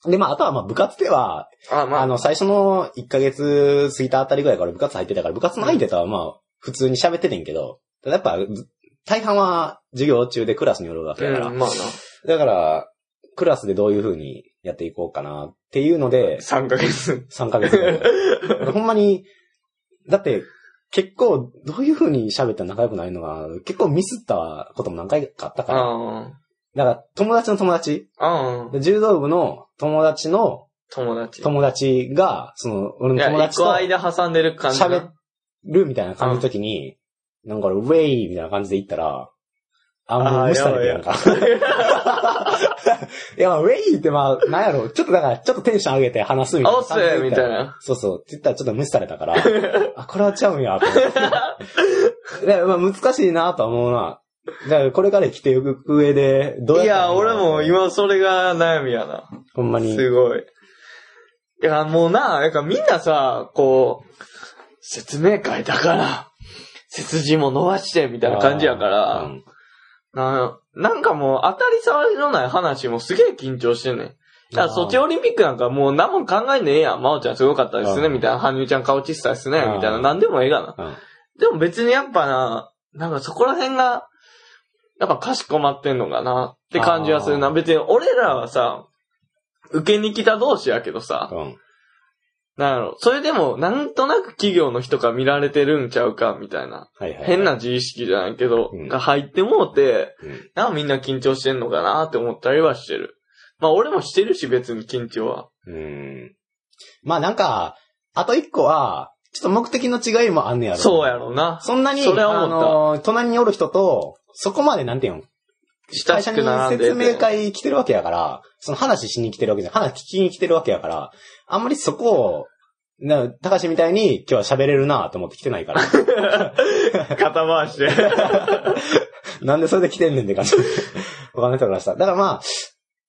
あとで、まあ、あとは、まあ、部活では、あ。あまあ、あの、最初の1ヶ月過ぎたあたりぐらいから部活入ってたから、部活の相手とは、まあ、普通に喋っててんけど、ただやっぱ、大半は授業中でクラスにおるわけだから、うん、まあだから、クラスでどういう風にやっていこうかなっていうのでな。、3ヶ月。3ヶ月 ほんまに、だって、結構、どういう風に喋ったら仲良くなるのが、結構ミスったことも何回かあったから、あだから友達の友達、柔道部の友達の友達。友達が、その、俺の友達と間挟んでる感じな。喋るみたいな感じの時に、なんか俺、ウェイみたいな感じで言ったら、あ、もう無視されてやんか。いや、まあ、ウェイってまあ、なんやろ、ちょっとだから、ちょっとテンション上げて話すみたいなあせ。みたいな。そうそう。って言ったらちょっと無視されたから、あ、これはちゃうんや、と思って。でまあ、難しいなとは思うな。だから、これから生きていく上で、どうやいや、ったらいいの俺も今それが悩みやな。ほんまに。すごい。いや、もうな、なんかみんなさ、こう、説明会だから、背筋も伸ばして、みたいな感じやから、うんななんかもう当たり障りのない話もすげえ緊張してんねん。だから、ソチオリンピックなんかもう何も考えんねえやん。真央ちゃんすごかったですね、うんみたいな。羽生ちゃん顔小さいですね、うんみたいな。なんでもええがな。うんでも別にやっぱな、なんかそこら辺が、やっぱかしこまってんのかなって感じはするな。別に俺らはさ、受けに来た同士やけどさ、うん。なんやろ、それでもなんとなく企業の人が見られてるんちゃうか、みたいな。はいはい。変な自意識じゃないけど、うんが入ってもうて、うん。なんかみんな緊張してんのかなって思ったりはしてる。まあ俺もしてるし別に緊張は。うん。まあなんか、あと一個は、ちょっと目的の違いもあんねやろ。そうやろな。そんなに、それは思ったあの、隣におる人と、そこまでなんていうの親し会社にく並んでて。説明会来てるわけやから、その話しに来てるわけじゃん。話聞きに来てるわけやから、あんまりそこを、な、高橋みたいに今日は喋れるなと思って来てないから。肩回して。なんでそれで来てんねんって感じ。わかんない人からしたら。だからまあ、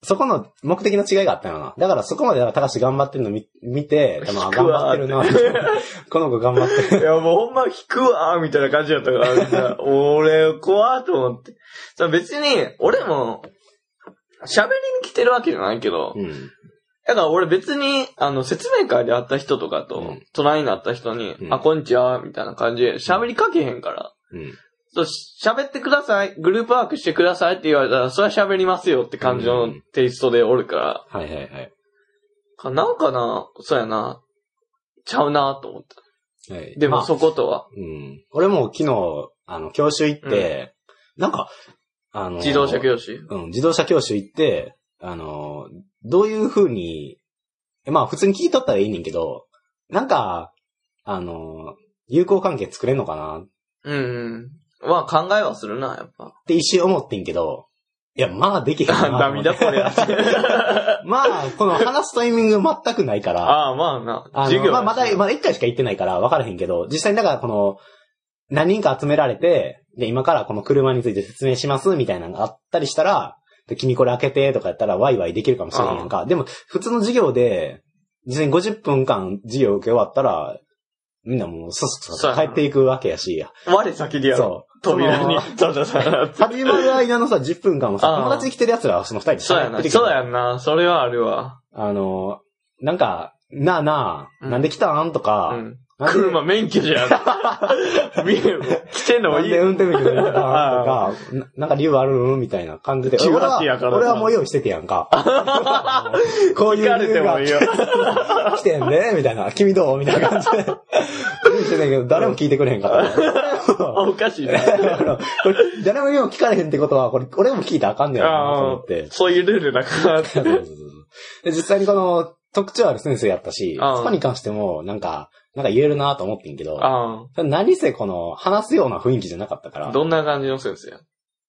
そこの目的の違いがあったよな。だからそこまで高橋頑張ってるの見見て、頑わ張ってるな。この子頑張ってる。いや、もうほんま引くわーみたいな感じだったから、みんな 俺、怖ーと思って。さ別に、俺も、喋りに来てるわけじゃないけど、うん。だから俺別に、あの、説明会で会った人とかとうん、隣になった人に、うんあ、こんにちは、みたいな感じで喋りかけへんから。うん。そう、喋ってください、グループワークしてくださいって言われたら、それは喋りますよって感じのうんテイストでおるから、はいはいはい。かなんかな、そうやな、ちゃうなと思った。はい、でもまあそことは、うん。俺も昨日、あの、教習行って、なんか、あの、自動車教師。うん、自動車教習行って、あの、どういう風に、えまあ普通に聞いとったらいいねんけど、なんか、あの、友好関係作れんのかな？っうんうん。まあ考えはするな、やっぱ。て一瞬思ってんけど、いや、まあできへんなと思って。涙これや。まあ、この話すタイミング全くないから、ああ、まあな。あの、授業まあまだ、まだ一回しか行ってないから分からへんけど、実際にだからこの、何人か集められて、で、今からこの車について説明しますみたいなのがあったりしたら、で君これ開けてとかやったらワイワイできるかもしれへんやんか。でも、普通の授業で、実際に50分間授業受け終わったら、みんなもう、そそそそうやな帰っていくわけやし、我先でやろそ。扉にそうそうそう。始まる間のさ、10分間もさ、友達に来てる奴らはその二人でそうやな。喋ってそうやんな。それはあるわ。あの、なんか、なあなあ、うんなんで来たん？とか、うん。車免許じゃん。見え来てんの？もいいなんで。運転免許取れたとあか、ななんか理由ある？みたいな感じで。18俺はやからさ俺はもう用意しててやんか。こういう理由が。来てんで、みたいな。君どう？みたいな感じで。用意してたけど、誰も聞いてくれへんかった。おかしいな。これ誰も今聞かれへんってことは、これ、俺も聞いたらあかんねやろなと思って。そういうルールだから実際にこの特徴ある先生やったし、そこに関しても、なんか、なんか言えるなと思ってんけど、あ何せこの、話すような雰囲気じゃなかったからあ。。どんな感じの先生や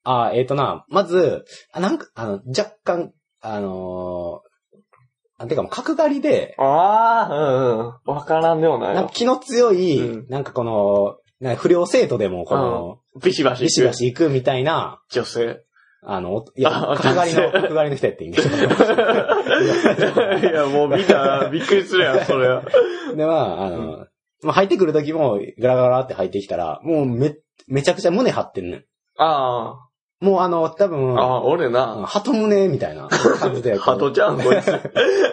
ああ、えっ、とな、まず、あなんか、あの、若干、あのー、あてかもう角刈りで、ああ、うんうん。わからんでもないよ。なんか気の強い、うんなんかこの、なんか不良生徒でも、この、ビシバシ。ビシバ。シ行くみたいな、女性。あの、いや、あ角刈りの、角刈りの人やってんけど。いや、もうみんなびっくりするやん、それは。で、まあ、あの、まあ入ってくる時も、ガラガラって入ってきたら、もうめ、めちゃくちゃ胸張ってんねん。あもうあの、多あ、分、ああ、俺な。鳩胸みたいな感じで、鳩ちゃん、こいつ。い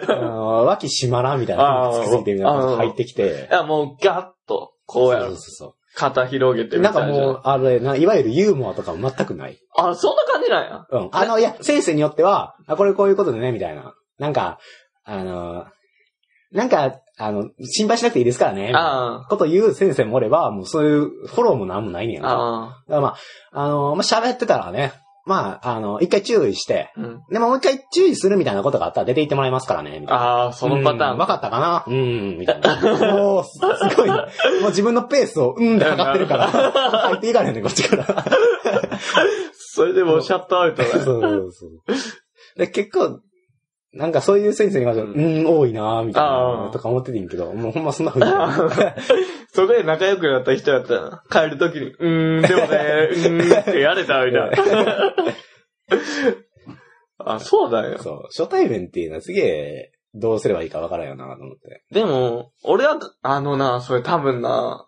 あの脇しまらみたいな、つきすぎてみたいな感じで入ってきて、や、もうガッと、こうやろそう。そうそう肩広げてみなんたいな。かもう、あれな、いわゆるユーモアとかも全くない。あ、そんな感じなんや。うん。あの、いや、先生によっては、あ、これこういうことでね、みたいな。なんか、あの、なんか、あの、心配しなくていいですからね、みたいなあこと言う先生もおれば、もうそういうフォローもなんもないねやんあ、か。あだからまあ、あの、まあ、喋ってたらね、まあ、あの、一回注意して、うん。でももう一回注意するみたいなことがあったら出て行ってもらいますからね、みたいな。ああ、そのパターン。うんわかったかな？うん、みたいな。もう、すすごい、もう自分のペースを、うんで測ってるから、入っていかれへんねん、こっちから。それでもうシャットアウトだ そうよ。そうそう。で、結構、なんかそういう先生に関しては、ううん、多いなみたいな、とか思っててんけど、もうほんまそんなふうに。そこで仲良くなった人だったら、帰るときに、うーん、でもね、うーんってやれたみたいな。あ、そうだよ。そう。初対面っていうのはすげえ、どうすればいいかわからんよな、と思って。でも、俺は、あのな、それ多分な、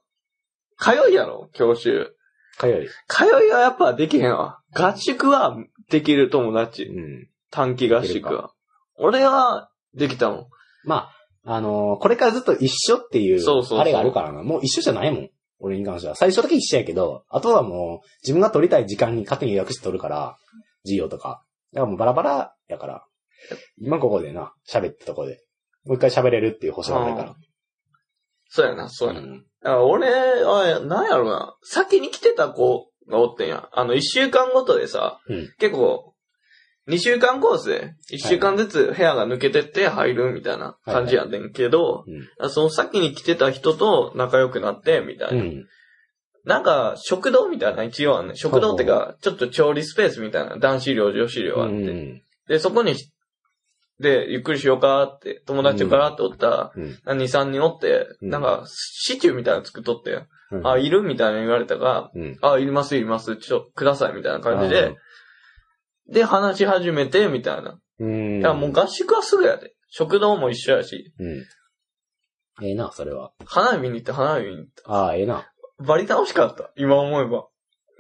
通いやろ、教習。かよい。通いはやっぱできへんわ。合宿はできる友達。うん。短期合宿は。俺は、できたもん。まあ、あのーこれからずっと一緒っていう、そうそうそうあれがあるからな。もう一緒じゃないもん。俺に関しては。最初だけ一緒やけど、あとはもう、自分が取りたい時間に勝手に予約して取るから、授業とか。だからもうバラバラやから。今ここでな、喋ったとこで。もう一回喋れるっていう保証がないから。そうやな、そうやな。ん。だから俺は、なんやろな、先に来てた子がおってんや。あの、一週間ごとでさ、うん結構、二週間コースで、一週間ずつ部屋が抜けてって入るみたいな感じやねんけど、うん。その先に来てた人と仲良くなって、みたいな。うん。なんか、食堂みたいな一応あんねん食堂ってか、ちょっと調理スペースみたいな、男子寮、女子寮あって。うん。で、そこに、で、ゆっくりしようかって、友達とからっておったら、うん。2、3人おって、うんなんか、シチューみたいなの作っとって、うん。あ、いるみたいなの言われたから、うん。あ、いります、いります、ちょ、ください、みたいな感じで、で、話し始めて、みたいな。うん。いや、もう合宿はすぐやで。食堂も一緒やし、うん。ええな、それは。花火に行って花火に行った。ああ、ええな。バリ楽しかった、今思えば。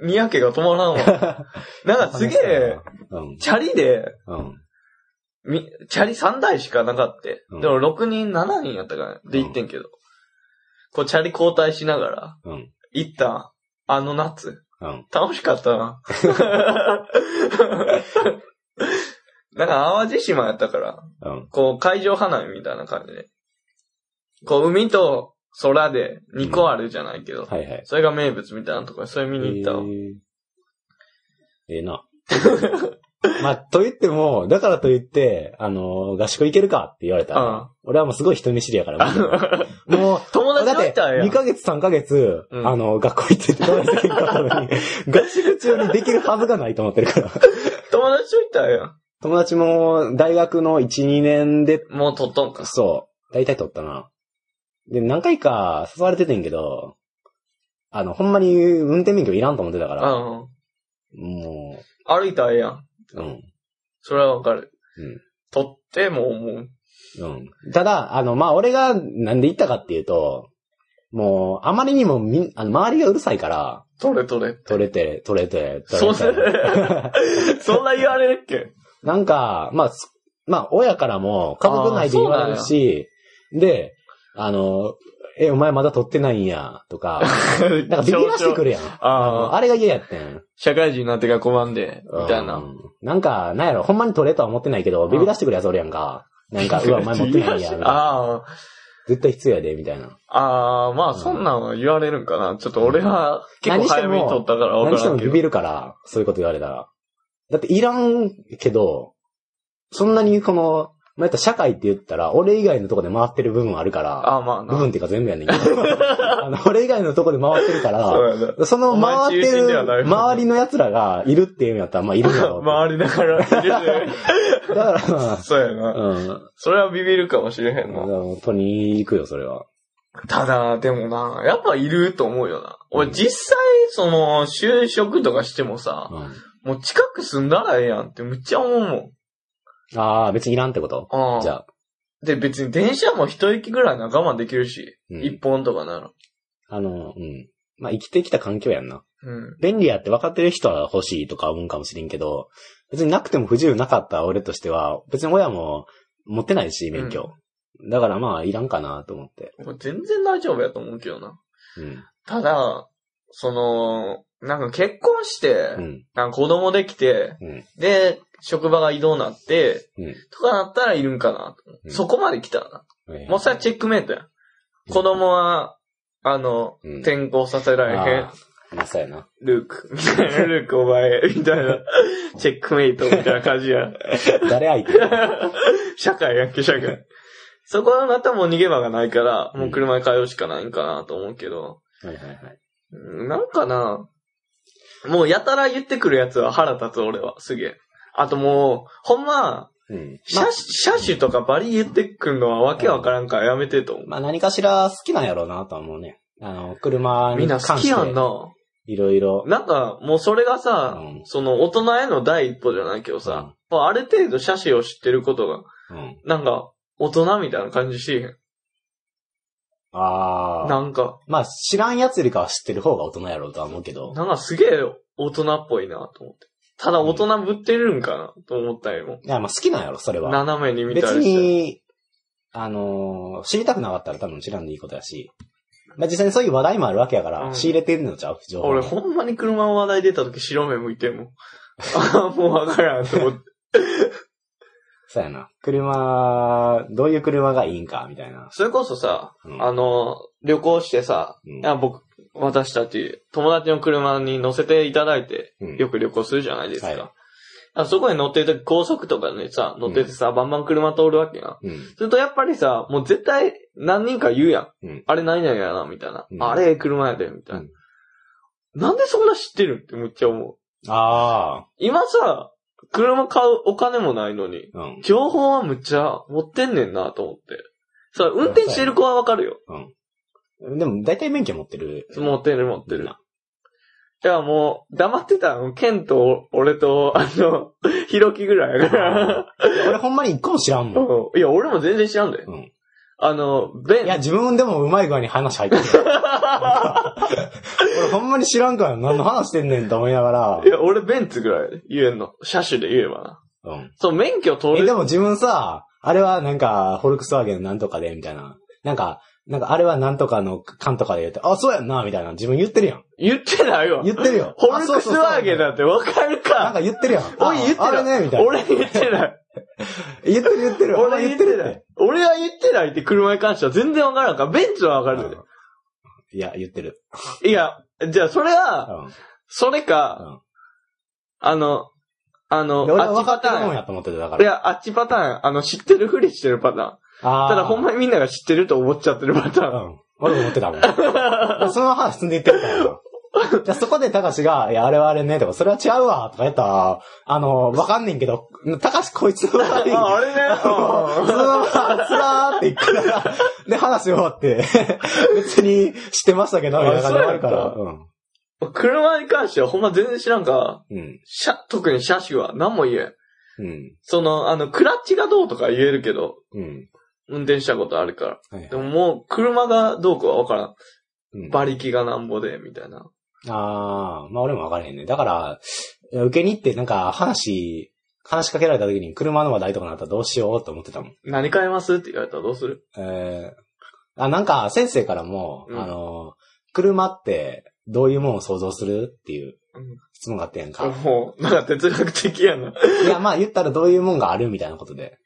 にやけが止まらんわ。なんかすげえ、うん。チャリで、うん。み、チャリ3台しかなかって。うんでも6人、7人やったから、で行ってんけど。こう、チャリ交代しながら、うん。行った、あの夏。うん。楽しかったな。なんか淡路島やったから、うん。こう海上花火みたいな感じで。こう海と空で2個あるじゃないけど、はいはい。それが名物みたいなとこそれ見に行ったわ。えーええな。まあ、と言っても、だからと言って、あの、合宿行けるかって言われたら、うん俺はもうすごい人見知りやから、もう、友達だったんや2。ヶ月3ヶ月、うんあの、学校行ってて友達できんかったのに、合宿中にできるはずがないと思ってるから。友達といたんや。友達も、大学の1、2年で、もう撮っとんか。そう、大体取ったな。で、何回か誘われててんけど、あの、ほんまに運転免許いらんと思ってたから、うん。も歩いたらええやん。う、うん。それはわかる。うん。撮ってももう、うん。ただ、あの、まあ、俺がなんで行ったかっていうと、もう、あまりにもみん、あの、周りがうるさいから、撮れ撮れ。取れて、取れて、そん取れて。な、そんな言われるっけ？なんか、まあ、すまあ、親からも家族内で言われるし、で、あの、え、お前まだ取ってないんや、とか、なんかビビらしてくるやん。あのあれが嫌やってん。社会人になってから困んで、みたいな。うんなんか、なんやろ、ほんまに取れとは思ってないけど、ビビらしてくるやつおるやんか。なんか、うわ、お前持ってないんや、みたいな。あ絶対必要やで、みたいな。あ、ああ、まあそんなんは言われるんかな。ちょっと俺は結構早めに撮ったから分何してからんけど。もビビるから、そういうこと言われたら。だっていらんけど、そんなにこの、まあ、やったら社会って言ったら、俺以外のとこで回ってる部分あるから、ああ、まあな。部分っていうか全部やねんけど、あの、俺以外のとこで回ってるから。その回ってる、周りの奴らがいるっていうんやったら、まあいるんだろうと。回りながら。だから、そうやな。うん。それはビビるかもしれへんな。本当に行くよ、それは。ただ、でもな、やっぱいると思うよな。俺うん実際、その、就職とかしてもさ、うん。もう近く住んだらええやんってむっちゃ思うもん。ああ、別にいらんってこと？ああじゃあ、で、別に電車も一駅ぐらいなら我慢できるし、うん一本とかなら。あの、うん。まあ、生きてきた環境やんな。うん。便利やって分かってる人は欲しいとか思うかもしれんけど、別になくても不自由なかった俺としては、別に親も持ってないし、免許。だからまあ、いらんかなと思って。俺全然大丈夫やと思うけどな。うん。ただ、その、なんか結婚して、うん。なんか子供できて、うん。で、職場が移動になって、うんとかなったらいるんかなと、うんそこまで来たらな。はいもうそれはチェックメイトやん。子供は、あの、うん転校させられへんあ。まあ、そうやな。ルーク、みたいな、ルークお前、みたいな、チェックメイトみたいな感じや。誰相手？社会やっけ、社会。そこはまたもう逃げ場がないから、もう車に通うしかないんかなと思うけど、はいはいはい。うんなんかな、もうやたら言ってくるやつは腹立つ俺は、すげえ。あともう、ほんま、うん。車種、車種とかバリ言ってくんのはわけわからんからやめてと思う。まあ何かしら好きなんやろうなとは思うね。あの、車みんなに関して。好きやんな。いろいろ。なんか、もうそれがさ、うんその大人への第一歩じゃないけどさ、まあある程度車種を知ってることが、うん。なんか、大人みたいな感じしへん。ああ。なんか、まあ知らんやつよりかは知ってる方が大人やろうとは思うけど。なんかすげえ大人っぽいなと思って。ただ大人ぶってるんかなと思ったよ。いや、まあ好きなんやろ、それは。斜めに見た別りして。に、あのー知りたくなかったら多分知らんでいいことやし。まあ実際にそういう話題もあるわけやから、うん仕入れてるのちゃう情報。俺ほんまに車の話題出た時白目向いてんもん。ああ、もうわからんと思って。そうやな。車、どういう車がいいんか、みたいな。それこそさ、うんあの、旅行してさ、うんいや僕、私たち、友達の車に乗せていただいて、うんよく旅行するじゃないですか。はいあそこに乗ってる時高速とかにさ、乗っててさ、バンバン車通るわけやん。うん。するとやっぱりさ、もう絶対何人か言うやん。うんあれ何々やな、みたいな。うんあれ車やで、みたいな、なんでそんな知ってるってめっちゃ思う。あ今さ、車買うお金もないのに、あ。うん。情報はむっちゃ持ってんねんなと思って。さ、運転してる子はわかるよ。うん。でも、大体免許持ってる。持ってる持ってるみんな。じゃあもう、黙ってたの、ケンと俺と、あの、ヒロキぐらいやから。俺ほんまに一個も知らんもん。うんいや、俺も全然知らんで。うん。あの、ベン。いや、自分でもうまい具合に話入ってる。俺ほんまに知らんから何の話してんねんと思いながらい。や、俺ベンツぐらい言えんの。車種で言えばな。うん。そう、免許取え、る。でも自分さ、あれはなんか、フォルクスワーゲンなんとかで、みたいな。なんか、なんかあれはなんとかの缶とかで言って、あ、そうやんな、みたいな。自分言ってるやん。言ってないわ。言ってるよ。ホルクスワーゲンだ。だってわかるなんか。か言ってるやん。おい、言ってああれない。ね、みたいな。俺言ってない。言ってる言ってる。俺言ってるない。俺は言ってないって車に関しては全然わからんから。ベンツはわかるで。いや、言ってる。いや、じゃあそれうは、ん。それうか、んあの、あの、あっちパターン。やと思ってた、だから。いや、あっちパターン、あの、知ってるふりしてるパターン。ただほんまにみんなが知ってると思っちゃってるパターン。うん。俺も思ってたもん。その話進んでいってるからよ。じゃあそこで高志が、いや、あれはあれね、とか、それは違うわ、とか言ったら、あの、わかんねんけど、高志こいつの場合、あ、あれね？そのまま、つらーって行くから、で、話終わって、別に知ってましたけど、みたいな感じで終わるから。あうん車に関してはほんま全然知らんから、うん。うん。車、特に車種は何も言えん。うん。その、あの、クラッチがどうとか言えるけど、うん。運転したことあるから。はいでももう、車がどうかはわからん。うん馬力がなんぼで、みたいな。ああ、まあ俺も分からへんね。だから、受けに行ってなんか話、話しかけられた時に車の話題とかなったらどうしようと思ってたもん。何買います？って言われたらどうする？えー、あ、なんか先生からも、うんあの、車ってどういうものを想像する？っていううん質問があってんやんか。もう、なんか哲学的やな。いや、まあ言ったらどういうもんがある？みたいなことで。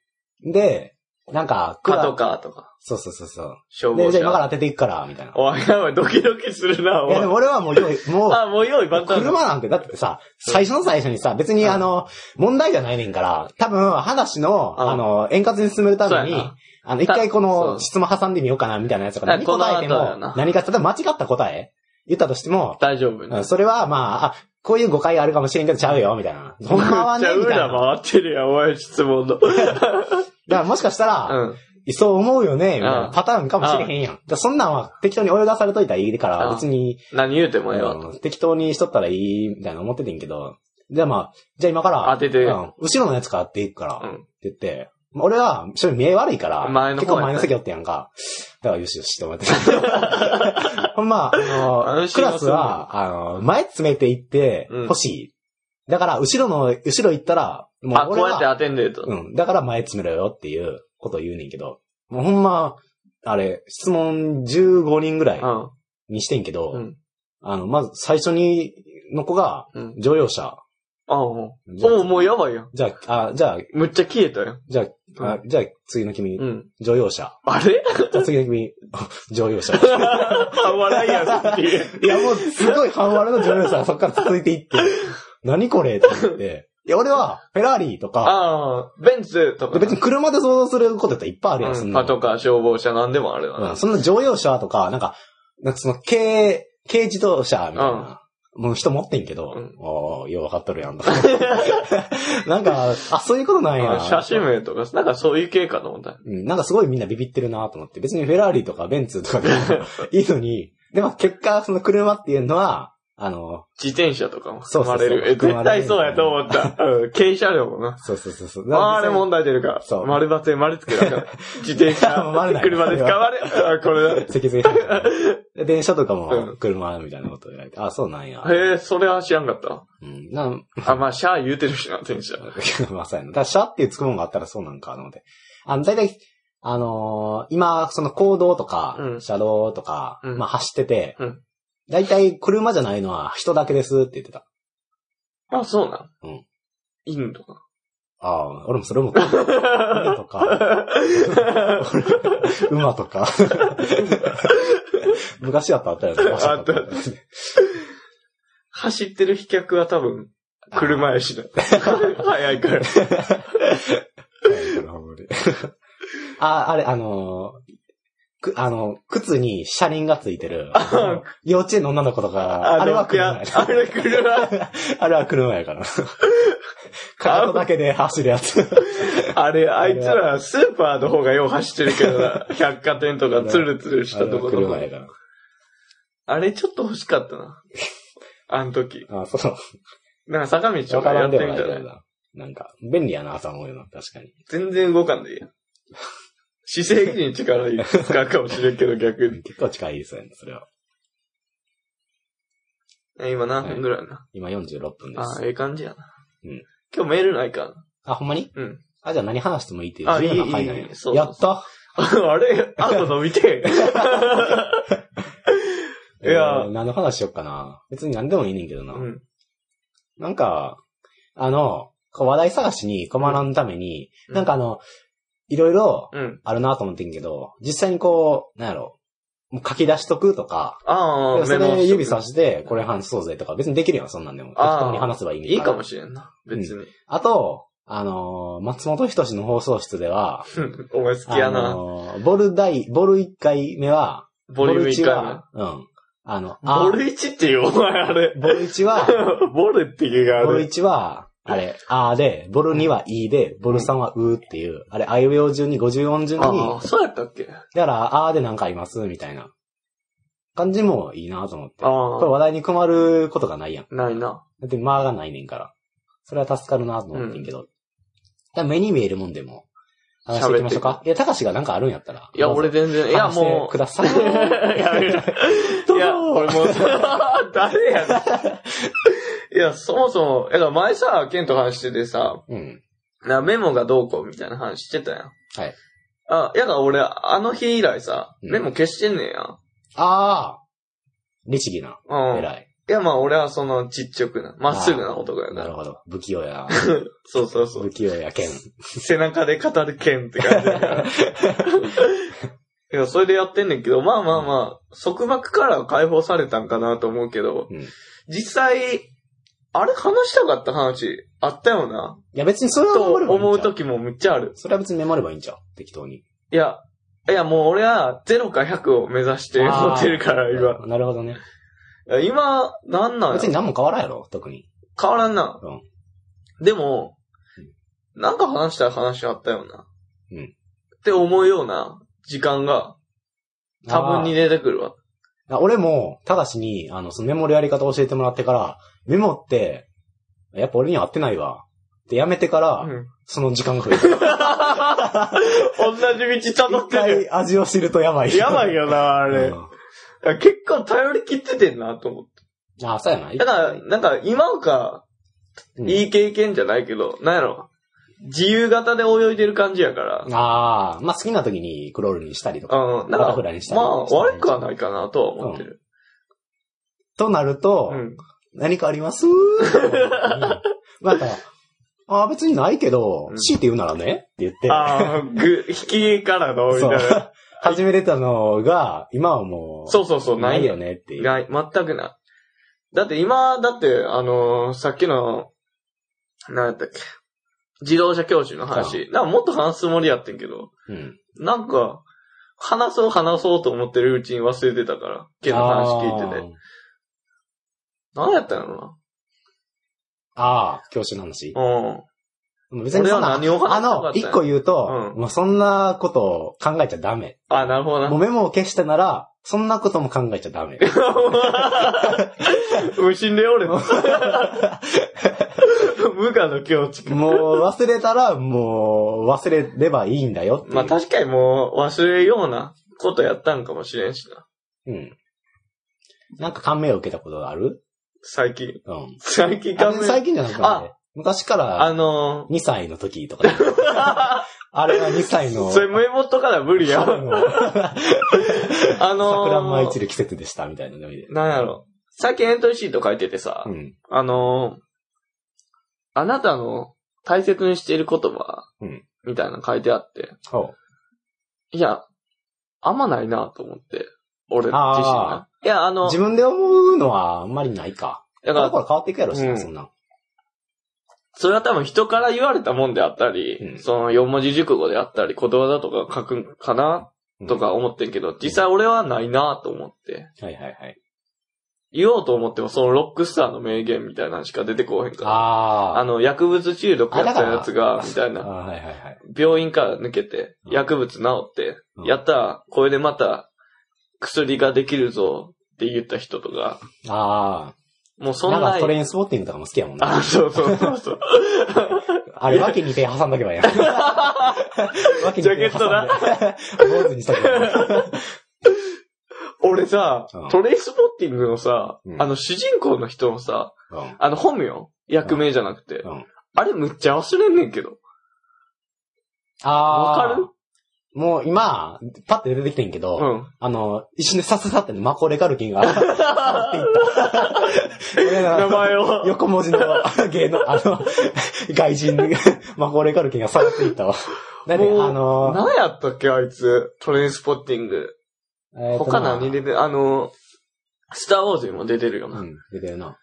で、なんか、パトカーとか、そうそうそうそう。消で、防車。じゃあ今から当てていくから、みたいな。おい、やばい、ドキドキするな、おいや、でい。も俺はもう用意、もう、あ、もう用意。車なんて、だってさ、最初の最初にさ、別にうんあの、問題じゃないねんから、多分話の、うんあの、円滑に進めるためにあの、一回こそのう質問挟んでみようかな、みたいなやつとか、何答えても何か、例えば間違った答え言ったとしても、大丈夫それはまあ、あ、こういう誤解あるかもしれんけどちゃうよ、みたいな。ほんまはね、めっちゃみたいな。裏回ってるやん、おい、質問の。だからもしかしたら、うん。そう思うよね、みたいなうんパターンかもしれへんやん。そんなんは適当に泳がされといたらいいから、うん別に、何言うてもええわ。うん適当にしとったらいい、みたいな思っててんけど、じゃあまあ、じゃあ今から、当ててうん後ろのやつから当ていくから、ってうん。言って、まあ俺は、正直見え悪いから、前の方結構前の席おってやんか。だからよしよしって思って。ほんま、あの、安心はするクラスは、あの、前詰めていってうん欲しい。だから、後ろの、後ろ行ったら、もうあ、こう俺はやって当てんでと。うん。だから前詰めろよっていうことを言うねんけど、もうほんま、あれ、質問15人ぐらいうん。にしてんけど、うんあの、まず最初に、の子がうん。乗用車ああ、もじゃあう、もうやばいやん。じゃあ、あ、じゃあ、むっちゃ消えたやん。じゃあ、あじゃあ次の君、うん。乗用車。あれ？じゃあ次の君、乗用車。笑いやんっていや、もうすごい半笑の乗用車がそっから続いていって、何これって思って。いや、俺は、フェラーリとか、ああ、ベンツとか。別に車で想像することっていっぱいあるやん、うんそんなの。パトカー、消防車、なんでもあるよな。うん、そんな乗用車とか、なんか、なんかその軽、軽自動車みたいな、もう人持ってんけど、うんおーよう分かっとるやんと。なんか、あ、そういうことなんや。あ写真名とか、なんかそういう系かと思った。うん、なんかすごいみんなビビってるなと思って、別にフェラーリとかベンツとかでもいいのに、でも結果、その車っていうのは、あの、自転車とかもそうそうそう含まれる。え、絶対そうやと思った。うん。軽車両もな。そうそうそうそう。あれ問題。題出るから。そう丸バツで丸つけたから。自転車 車で使われ、あ、これだ。脊髄反射で電車とかうも車みたいなこと言われて、あ、そうなんや。へえ、それは知らんかった。うん、なん、あ、まあ、シャー言うてるしな、電車。まあそうやな。だからシャっていうつくもんがあったらそうなんかなので。あの、だいたい、あのー今、その行動とか、うん車道とか、うんまあ走ってて、うんだいたい車じゃないのは人だけですって言ってた。あ、そうなん？うん。インドか。ああ、俺もそれも、馬とか、馬とか。昔やったらあったよね。馬車とかあった走ってる飛脚は多分、車やしな。早いから。あ、あれ、あのーく、あの、靴に車輪がついてるあ。幼稚園の女の子とか、あれは車や。あれ車。あれは車やから。カートだけで走るやつ。あれ、あいつらスーパーの方がよう走ってるけどな。百貨店とかツルツルしたところ。あれちょっと欲しかったな。あの時。あ、そう。なんか坂道とわかやってみたら、な。なんか、便利やな、と思うよな、確かに。全然動かんでいいやん。姿勢維持に力い 使うかもしれんけど逆に。結構近いですよね、それは。え今何分ぐらいな。今46分です。あ、ええ感じやな。うん今日メールないかあ、ほんまに？うん。あ、じゃあ何話してもいいっていうあ自由な回なんやいいいいそうそうやった あれあと伸びて。いやえー何の話しよっかな。別に何でもいいねんけどな。うん。なんか、あの、こう話題探しに困らんために、うんなんかあの、いろいろうん。あるなと思ってんけど、実際にこう、なんやろ、もう書き出しとくとか、ああ、それ指さして、これ話そうぜとか、別にできるやん、そんなんでも。適あー当に話せばいいねんいいかもしれんな。別に。あと、あのー松本人志の放送室では、お前好きやあな。のーボル第、ボル1回目は、ボリューム1 1回は、うん。あの。ボル1っていうお前あれ。ボル1は、ボルっていうがあボルる。1は、あれ、あーで、ボル2はいで、ボル3はうーっていう、あれ、あいうえお順に50音順に、ああ、そうやったっけ？だから、あーでなんかありますみたいな感じもいいなと思って。これあ話題に困ることがないやん。あ、ないな。だって間がないねんから。それは助かるなと思ってんけど。だから目に見えるもんでも、話していきましょうか。いや、高志がなんかあるんやったら。いや、俺全然、いや、話してもう。ください。いや、俺もう、誰やねんいや、そもそも、だから前さ、ケンと話しててさ、うん。なメモがどうこうみたいな話してたやん。はい。あ、やだ、俺、あの日以来さ、うんメモ消してんねんや。ああ律儀な。うん。偉い。いや、まあ、俺はその、ちっちゃくな、まっすぐな男やから。なるほど。不器用や。そうそうそう不。器用や剣。背中で語る剣って感じだから。いや、それでやってんねんけど、まあまあまあ、束縛からは解放されたんかなと思うけど、うん実際、あれ話したかった話あったよな、いや別にそれはとメモればいいんちゃ思う時もめっちゃある。それは別にメモればいいんちゃう適当に。いや、いやもう俺は0か100を目指して持ってるから、今。なるほどね。いや今、なんなんや別に何も変わらんやろ特に。変わらんな。うんでも、なんか話したい話あったよな。うんって思うような時間が多分に出てくるわ。あ俺も、ただしに、あの、そのメモのやり方を教えてもらってから、メモって、やっぱ俺には合ってないわ。ってやめてから、うんその時間が増えた。同じ道辿一ってる。回味を知るとやばい。やばいよな、あれ。うん結構頼り切っててんなと思って。あ、そうやな。だから、なんか今か、うんいい経験じゃないけど、なんやろ。自由形で泳いでる感じやから。ああ、まあ好きな時にクロールにしたりとか。うん、なんバタかフライにしたりまあ悪くはないかなとは思ってる。となると、うん。何かあります？なんか、ああ、別にないけど、うん強いて言うならねって言って、ああ、ぐ、引きからの、みたそいうな。始めれたのが、今はもう、そうそうそう、なないいよ。よねっていう。ない、全くない。だって今、だって、あのーさっきの、何やったっけ。自動車教習の話。なんかもっと話すつもりやってんけど、うん。なんか、話そう話そうと思ってるうちに忘れてたから、ケンの話聞いてて。何やったんやろああ、教師の話。な。うん。別にそんな、俺は何を話あの、したかったんや一個言うと、うんもうそんなことを考えちゃダメ。あ、なるほどな。もうメモを消したなら、そんなことも考えちゃダメ。無心でおる。無我の境地。もう忘れたら、もう忘れればいいんだよっていう。まあ確かにもう忘れるようなことやったんかもしれんしな。うん。なんか感銘を受けたことがある？最近。うん。最近あかめ最近じゃなくて、ね、昔からあの2歳の時とか。あれは2歳ー、の。それメモとかでは無理や。あのー、桜舞い散る季節でしたみたいなので。なんやろ。最近エントリーシート書いててさ、うん。あのー、あなたの大切にしている言葉、うんみたいなの書いてあって、ほいや、あんまないなと思って、俺自身あが。いや、あう。の、自分で思うのはあんまりないか。だから、だから変わっていくやろしな、うんそんなん。それは多分人から言われたもんであったり、うんその四文字熟語であったり、ことわざとか書くんかなうんとか思ってんけど、実際俺はないなと思って。はいはいはい。言おうと思ってもそのロックスターの名言みたいなのしか出てこうへんから。ああの、薬物中毒やったやつが、みたいな。はいはいはい。病院から抜けて、うん薬物治って、うんやったら、これでまた、薬ができるぞって言った人とか、ああ。もうそんななんかトレインスポッティングとかも好きやもんな。あ、そうそうそうそう。あれ、脇に手挟んどけばいいやん。脇に手挟んでジャケットな。坊主にしとけば俺さ、うんトレイスポッティングのさ、うんあの主人公の人のさ、うんあの本名役名じゃなくて、うんあれむっちゃ忘れんねんけど。ああ。わかる？もう今、パッて出てきてんけど、うん。あの、一瞬でさささってねマコーレカルキンが、去っていった。俺名ら前を。横文字の芸の、あの、外人、マコーレカルキンが去っていったわ。だって、もうあの、何やったっけあいつ。トレインスポッティング。えーと他何出てるあの、スターウォーズにも出てるよな。うん、出てるな。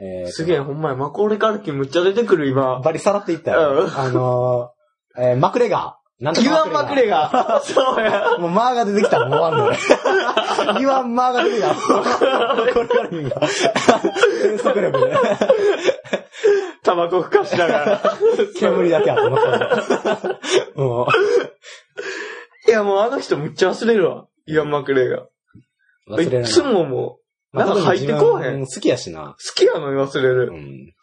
えーとすげえ、ほんまや、マコーレカルキンむっちゃ出てくる今。バリさらっていったよ。うんあのー、えーマクレガー。なんとかユアン・マクレガー。そうや。もうマーが出てきたらもう終わんのよ。ユアン・マーが出てきたら、これから見るよ。全速力で。タバコふかしながら。煙だけあと残る。もいや、もうあの人むっちゃ忘れるわ。ユアン・マクレガう、ー。忘れないい。つももう、なんか入ってこうへん。好きやしな。好きやのに忘れうる。ん。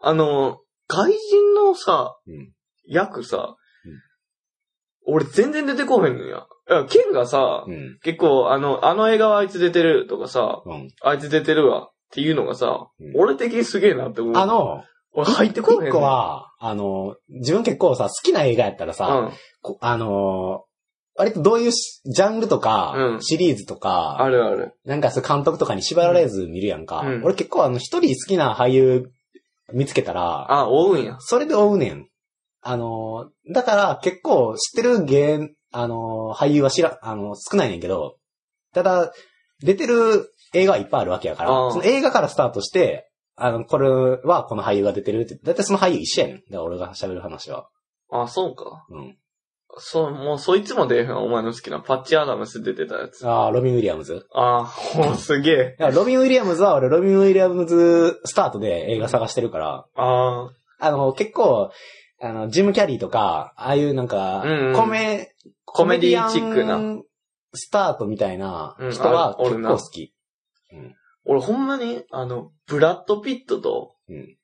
あの、外人のさ、うん役さ、うん俺全然出てこうへんのや。いや、ケンがさ、うん。結構、あの、あの映画はあいつ出てるとかさ、うん。あいつ出てるわっていうのがさ、うん俺的にすげえなって思う。あ、の、俺入ってこうへんねん一個、は、あの、自分結構さ、好きな映画やったらさ、うん。こあのー割とどういうしジャンルとか、うんシリーズとか、あるある。なんかそう監督とかに縛られず見るやんか。うん俺結構あの一人好きな俳優見つけたら、あ、追うんや。それで追うねん。あのー、だから結構知ってる芸、あのー俳優は知ら、あのー少ないねんけど、ただ、出てる映画はいっぱいあるわけやから、その映画からスタートして、あの、これはこの俳優が出てるって、だいたいその俳優一緒やねん。だから俺が喋る話は。あ、そうか。うん。そう、もうそいつも出えへんわお前の好きなパッチ・アダムス出てたやつ。ああ、ロビン・ウィリアムズ。あー、もうすげえ。ロビン・ウィリアムズは俺、ロビン・ウィリアムズスタートで映画探してるから、ああの、結構、あの、ジム・キャリーとか、ああいうなんか、うんうんコメ、コメディチックなスタートみたいなうん人はあおるな結構好き。俺ほんまに、あの、ブラッド・ピットと、うん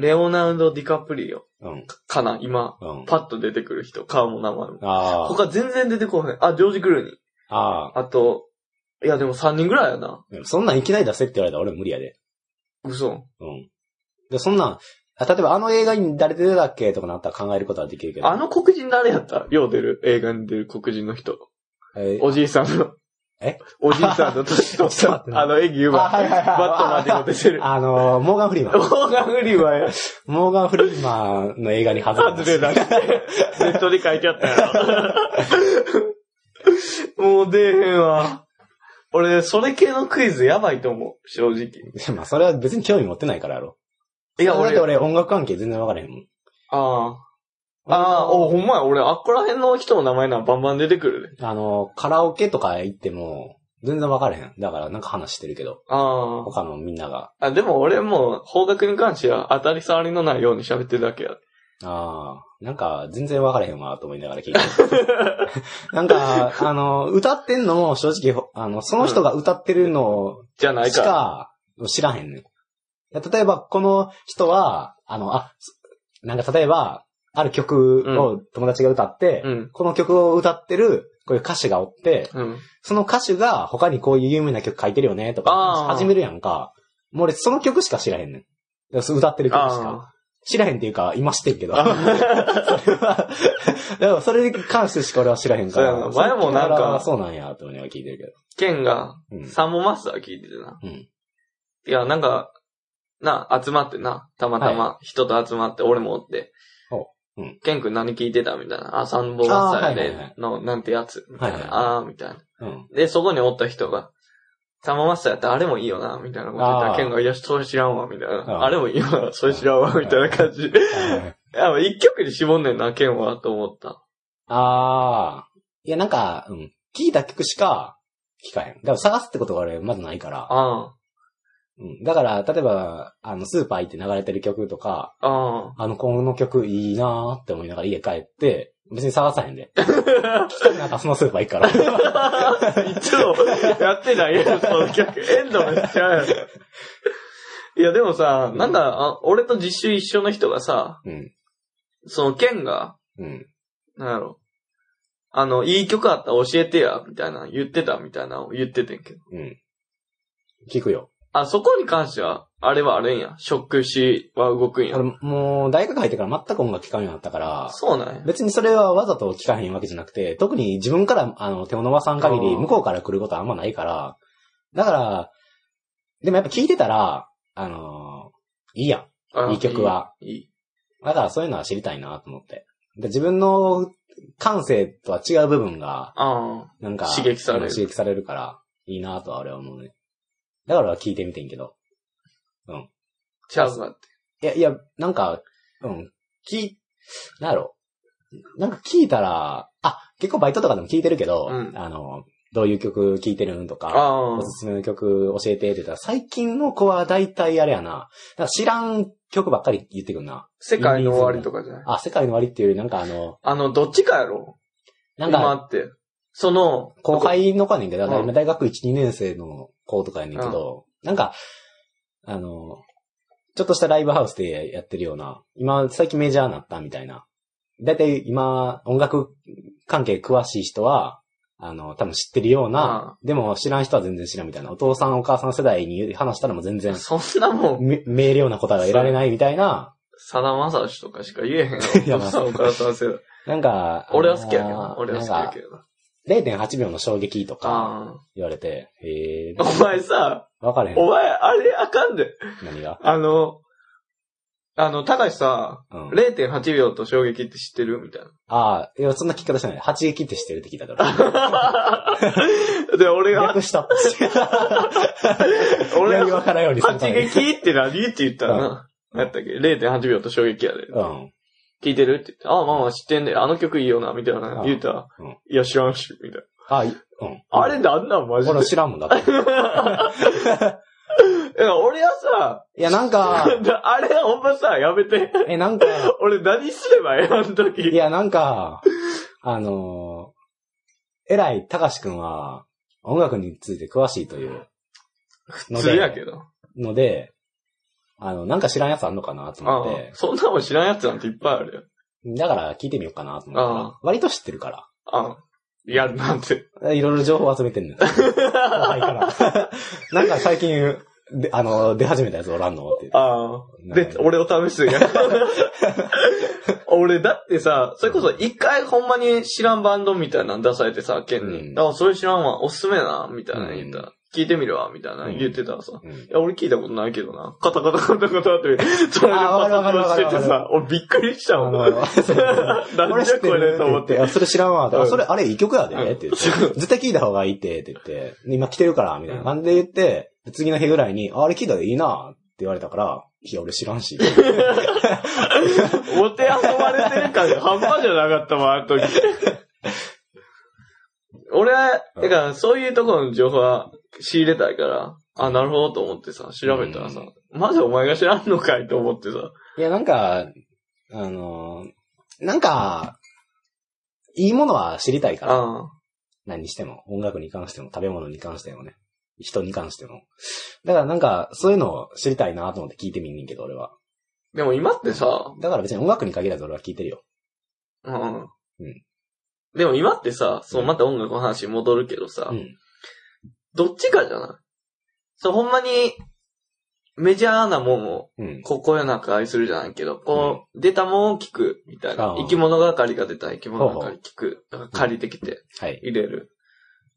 レオナルド・ディカプリオうん。かな今、うん。パッと出てくる人、顔も名前も。ああ。他全然出てこへん。あ、ジョージ・クルーニー。ああ。あと、いやでも3人ぐらいやな。でもそんなんいきなり出せって言われたら俺無理やで。嘘。うん。で、そんなん、あ例えばあの映画に誰出てたっけとかなったら考えることはできるけど。あの黒人誰やったよう出る映画に出る黒人の人。えーおじいさんの。え？おじいさんの年取 った、あの、演技うまい。バットマンにも出てる。あの、モーガン・フリーマン。モーガンフリーはモーガン・フリーマンの映画に外れ外れだって。ネットで書いてあったやろ。もう出えへんわ。俺、それ系のクイズやばいと思う、正直。まあ、それは別に興味持ってないからやろ。いや、俺だって、俺音楽関係全然わからへんもん。ああ。ああ、お、ほんまや、俺、あっこら辺の人の名前ならバンバン出てくるで。あの、カラオケとか行っても、全然わからへん。だからなんか話してるけど、あ他のみんなが。あ。あ、でも俺も、方角に関しては当たり障りのないように喋ってるだけや。ああ、なんか全然わからへんわと思いながら聞いてる。なんか、あの、歌ってんのも正直、あの、その人が歌ってるのしじゃないか。か知らへんねん。例えば、この人は、あの、あ、なんか例えば、ある曲を友達が歌って、うん。この曲を歌ってる、こういう歌手がおって、うん。その歌手が他にこういう有名な曲書いてるよね、とか始めるやんか。もう俺その曲しか知らへんねん。歌ってる曲しか。あ知らへんっていうか、今知ってるけど。あ。それは、でもそれに関してしか俺は知らへんから。前もなんかそうなんや、と思いながら聞いてるケンが、けど。うん。サンボマスター聞いててな。うん。いや、なんか、な、集まってな、たまたま人と集まって、俺もおってほううん。ケン君何聞いてたみたいな。あ、サンボマスターやあーはいはいはいで、の、なんてやつみたいはいはいな。あー、みたいな。うん。で、そこにおった人が、サンボマスターやったらあれもいいよな、みたいなこと言ったら、あーケンが、いや、それ知らんわ、みたいな。あーあれもいいよな、それ知らんわ、みたいな感じ。いや、一曲に絞んねんな、ケンは、と思った。ああ。いや、なんか、うん。聞いた曲しか聞かへん。だから探すってことが俺まずないから。あうん。だから、例えば、あの、スーパー行って流れてる曲とか、あ、ああの、この曲いいなーって思いながら家帰って、別に探さへんで。聞きたくなったらそのスーパー行くから。あ。いつもやってないやん、その曲。エンドレスちゃうやん。いや、でもさ、なんか、あ俺と実習一緒の人がさ、うん。そのケンが、うん。なんやろ。あの、いい曲あったら教えてや、みたいな言ってたみたいなのを言っててんけど。うん。聞くよ。あ、そこに関しては、あれはあれんや。ショック死は動くんや。俺、もう、大学入ってから全く音楽聴かんようになったから、そうなんや。別にそれはわざと聴かへんわけじゃなくて、特に自分から、あの、手を伸ばさん限り、あー向こうから来ることはあんまないから、だから、でもやっぱ聴いてたら、あのーいいやん。あいい曲は。いい。いいだからそういうのは知りたいなと思って。で自分の感性とは違う部分が、あなんか、刺激されるうん刺激されるから、いいなとは俺は思うね。だから聞いてみてんけど。あ、ちゃうかって。いや、いや、なんか、うん、聞い、なんやろ。なんか聞いたら、あ、結構バイトとかでも聞いてるけど、うんあの、どういう曲聴いてるんとか、あおすすめの曲教えてって言ったら、最近の子は大体あれやな。なんか知らん曲ばっかり言ってくるな。世界の終わりとかじゃない？あ、世界の終わりっていうよりなんかあの、あの、どっちかやろ？なんか、今って。その、後輩の子やねんけど、うん今大学1、2年生の子とかやねんけど、なんか、あの、ちょっとしたライブハウスでやってるような、今、最近メジャーになったみたいな。だいたい今、音楽関係詳しい人は、あの、多分知ってるような、でも知らん人は全然知らんみたいな。お父さんお母さん世代に話したらもう全然、そんなもん、め明瞭な答えは得られないみたいな、さだまさしとかしか言えへんよ。いやお父さんお母さん世代。なんか、俺は好きやけどな。あのー俺は好きやけどな。なんか0.8秒の衝撃とかあ言われて、へ。お前さ、わかれへん。お前、あれあかんで。何が？あの、あの、ただしさ、うん。0.8秒と衝撃って知ってる？みたいああ、いや、そんな聞き方しない。八撃って知ってるって聞いたから。な。で、俺が、略した。俺 俺がが、わからんようにするた八めに。撃って何って言ったらな。何やったっけ ?0.8 秒と衝撃やで。うん。聞いてる？って言って、ああ、まあまあ知ってんねあの曲いいよな、みたいなあ言うたらうん、いや、知らんし、みたいあ、いうん。な。あれなんなん、マジで？俺。知らんもんだって。いや俺はさ、いや、なんか、あれほんまさ、やめて。え、なんか、俺何すればええあの時。いや、なんか、あのー、偉い、たかしくんは、音楽について詳しいというの普通やで、けど。ので、あの、なんか知らんやつあんのかなとあ思ってあ、そんなもん知らんやつなんていっぱいあるよ。だから聞いてみようかなと思ったあら、割と知ってるから。ああやるなんて。いろいろ情報集めてんのよ。後輩から。なんか最近、で、あの、出始めたやつおらんのって。ああ。で、俺を試すんや。俺、だってさ、それこそ一回ほんまに知らんバンドみたいなの出されてさ、ケンうに。んあ、それ知らんわ、おすすめな、みたいな言ったら。聞いてみるわ、みたいな言ってたらさ。うんいや、俺聞いたことないけどな。カタカタカタカタって、それであわかるわかるわかるしててさ、俺びっくりしたあもん。の、なんじゃこれと思って。あそれ知らんわ。それ、あれ、いい曲やで、って言って。絶対聞いた方がいいって、って言って。で今来てるから、みたいな感じで言って、次の日ぐらいに、ああれ聞いたでいいな、って言われたから、いや、俺知らんし。お手遊ばれてる感が半端じゃなかったわ、あの時。俺は、うんだからそういうところの情報は仕入れたいから、あ、なるほどと思ってさ、調べたらさ、まずお前が知らんのかいと思ってさ、いや、なんか、あのーなんか、いいものは知りたいから。あ何にしても。音楽に関しても、食べ物に関してもね。人に関しても。だからなんか、そういうのを知りたいなと思って聞いてみんねんけど、俺は。でも今ってさ、だから別に音楽に限らず俺は聞いてるよ。うん。うんでも今ってさ、そう、また音楽の話に戻るけどさ、うん。どっちかじゃない？そう、ほんまに、メジャーなもんを、うん。こう、こよなく愛するじゃないけど、こう、出たもんを聞く、みたいな生き物係が出た生き物係聞く。だから借りてきてはい。入れる。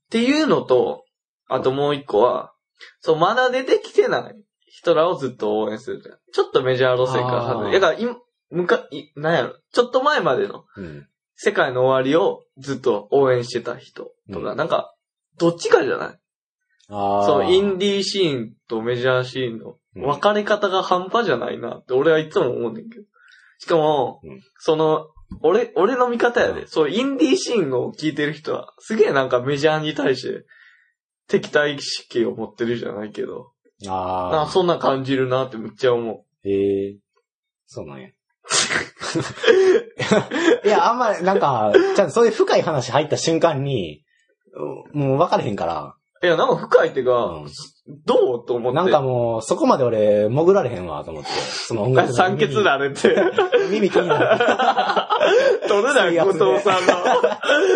っていうのと、あともう一個は、そう、まだ出てきてない人らをずっと応援するじゃん。ちょっとメジャー路線から外れ。ああだから、今、むか、い、なんやろ。ちょっと前までのうん。世界の終わりをずっと応援してた人とか、うんなんか、どっちかじゃない？ああ。そう、インディーシーンとメジャーシーンのうん分かれ方が半端じゃないなって俺はいつも思うねんけど。しかも、うんその、俺、俺の見方やで、うんそう、インディーシーンを聞いてる人は、すげえなんかメジャーに対して、敵対意識を持ってるじゃないけど、ああ。なんかそんな感じるなってめっちゃ思へえそうなんや。いや、あんま、なんか、ちゃんとそういう深い話入った瞬間に、うもう分かれへんから、う。いや、なんか深いってか、うんどうと思って？なんかもう、そこまで俺、潜られへんわ、と思って。その音楽の酸欠だねって。耳気になる。取れない、後藤さんの。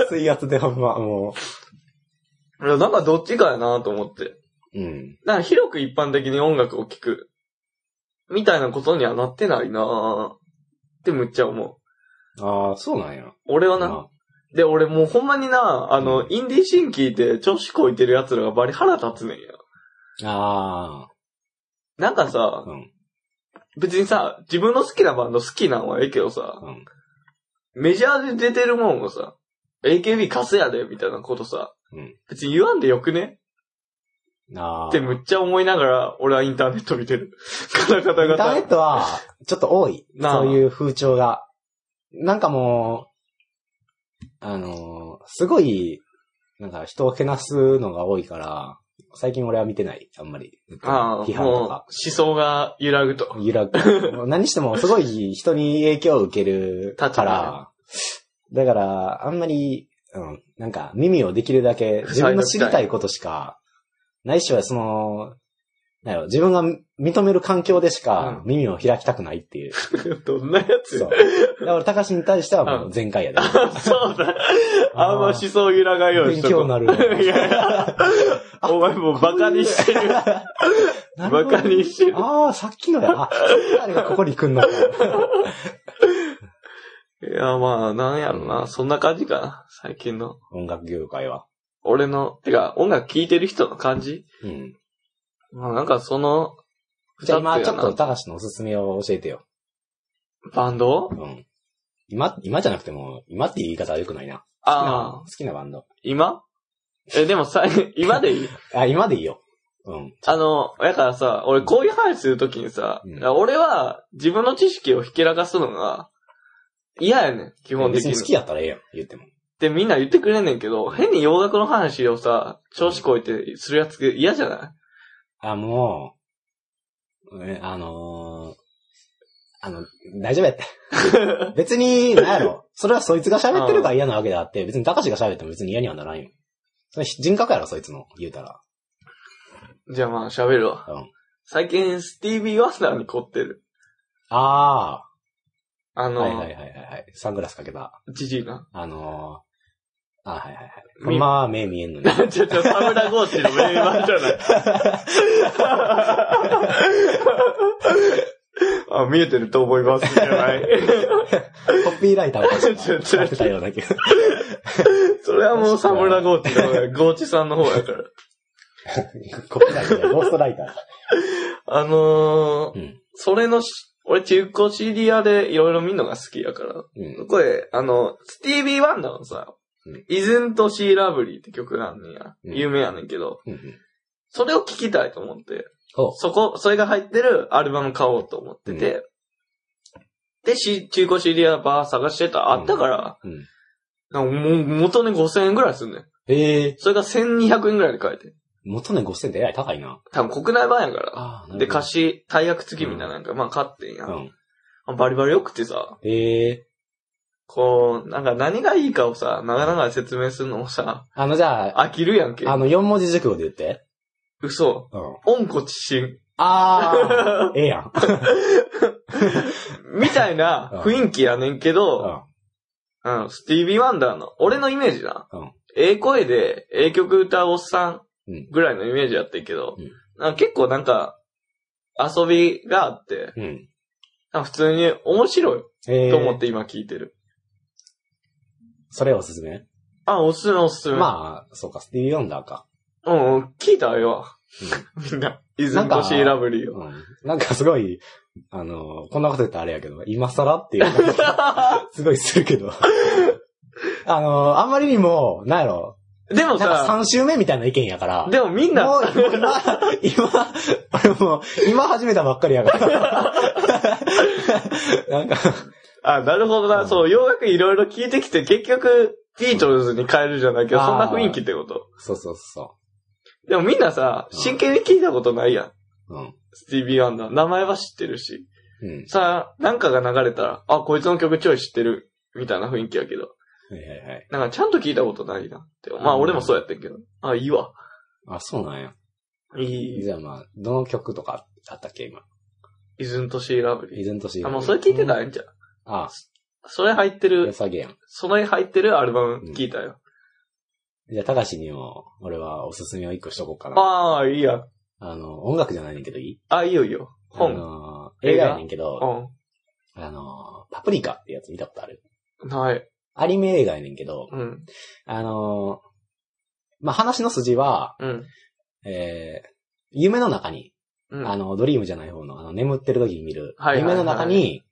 水圧でほんま、もいやなんかどっちかやなと思って。う。うん。なんか広く一般的に音楽を聴く。みたいなことにはなってないなぁってむっちゃ思う。ああ、そうなんや。俺はな。まで、俺もうほんまにな、あの、インディーシーン聞いて調子こいてる奴らがバリ腹立つねんや。あなんかさあ、、うん。別にさ、自分の好きなバンド好きなんはええけどさ、うん。メジャーで出てるもんをさ、AKB カスやで、みたいなことさ、うん別に言わんでよくね？ああ。ってむっちゃ思いながら、俺はインターネット見てる。カタカタインターネッカトは、ちょっと多い。そういう風潮が。なんかもう、あのーすごい、なんか人をけなすのが多いから、最近俺は見てない、あんまり。ああ、批判とか。想が揺らぐと。揺らぐ。何してもすごい人に影響を受けるから、だから、あんまり、うん、なんか耳をできるだけ 自分の知りたいことしか、ないしはその、なんやろ自分が認める環境でしかうん耳を開きたくないっていう。どんなやつそう。だから、高橋に対してはもう全開やで。そうだ。あんま思想揺らがんようにしとこう。勉強になるいやいやお前もうバカにしてる。バカにしてる。ああ、さっきのや。あ、あれがここに来んの？か。いや、まあ、なんやろな。そんな感じかな。最近の。音楽業界は。俺の、てか、音楽聴いてる人の感じ？うん。まあ、なんかその、じゃあ今ちょっと高橋のおすすめを教えてよ。バンド？うん。今、今じゃなくても、今って言い方は良くないな。ああ好、きなバンド。今？え、でもさ、今でいい？あ、今でいいよ。うん。あの、だからさ、俺こういう話するときにさ、うん俺は自分の知識をひけらかすのが嫌やねん、基本的に。別に好きやったらええやん、言っても。ってみんな言ってくれんねんけど、変に洋楽の話をさ、調子こいてするやつ嫌じゃない？あ、もう、えあのーあの、大丈夫やって。別に、なんやろ。それはそいつが喋ってるから嫌なわけであって、別に高橋が喋っても別に嫌にはならんよ。それ人格やろ、そいつの、言うたら。じゃあまあ喋るわ。うん。最近スティービー・ワンダーに凝ってる。あああ、の、はいはいはいはいはい。サングラスかけた。じじいな。あのあ、はいはいはい。みまあ、目見えんのに。ちょ、ちょ、サムラゴーチの名盤じゃない。あ、見えてると思います。じゃない。コピーライターをちょてたような気が。それはもうサムラゴーチのゴーチさんの方やから。コピーライター、ゴーストライター。あのー、うん。それのし、俺中古 CD 屋でいろいろ見るのが好きやから。うん。これ、あの、スティービー・ワンダーのさ、うんイズント・シー・ラブリーって曲があんや。うん有名やねんけど、うんうん。それを聴きたいと思って、ほう。そこ、それが入ってるアルバム買おうと思ってて、で、し中古 CD 屋バー探してたらあったから、うん。なんかもう元値5000円ぐらいすんねん。ええそれが1200円ぐらいで買えて。元値5000ってえらい高いな。多分国内版やから。で、貸し、大役付きみたいななんか、まあ買ってんや。うん。バリバリ良くてさ、ええこう、なんか何がいいかをさ、長々説明するのもさ、あの、じゃあ、飽きるやんけ。あの、4文字熟語で言って。嘘。うん。温故知新。ああ、ええやん。みたいな雰囲気やねんけうど、ん。うん、スティービー・ワンダーの、俺のイメージな。うんええ声で、ええ曲歌うおっさんうんぐらいのイメージやってんけど、うんなんか結構なんか、遊びがあって、うん。なんか普通に面白いええと思って今聞いてる。それおすすめ？あ、おすすめおすすめ。まあ、そうか、スティービー・ヨンダーか。うん、うん聞いたよ。みんな。イズンコシーラブリーを。うん。なんかすごい、あの、こんなこと言ったらあれやけど、今更っていう、すごいするけど。あの、あんまりにも、なんやろ、でもさ、3週目みたいな意見やから。でもみんなもう、今、今、俺もう、今始めたばっかりやから。なんか、あ、なるほどな。うんそう、洋楽いろいろ聞いてきて、結局、ビートルズに変えるじゃないけど、そんな雰囲気ってこと？そうそうそでもみんなさ、うん真剣に聞いたことないやん。う。うん。スティービー・ワンダー。名前は知ってるし。うん。さあ、なんかが流れたら、あ、こいつの曲ちょい知ってる。みたいな雰囲気やけど。はいはいはい。なんかちゃんと聞いたことないなって。まあうん俺もそうやってんけど。あ、いいわ。あ、そうなんや。いい。じゃあまあ、どの曲とかあったっけ、今？イズントシー・ラブリー。イゼントシーあ、もうそれ聞いてたらええんじゃん。あ、それ入って良る、さげやん。それ入ってるアルバム聞いたよ。じゃあ、高橋にも、俺はおすすめを一個しとこうかな。ああ、いいや。あの、音楽じゃないねんけどいい？あ、いいよいいよ。あ本。の、映画やねんけど、うあの、パプリカってやつ見たことある？ん。はい。アニメ映画やねんけど、うん。あの、まあ、話の筋は、うん。えー、夢の中に、うん。あの、ドリームじゃない方の、あの、眠ってる時に見る、はいはいはい夢の中に、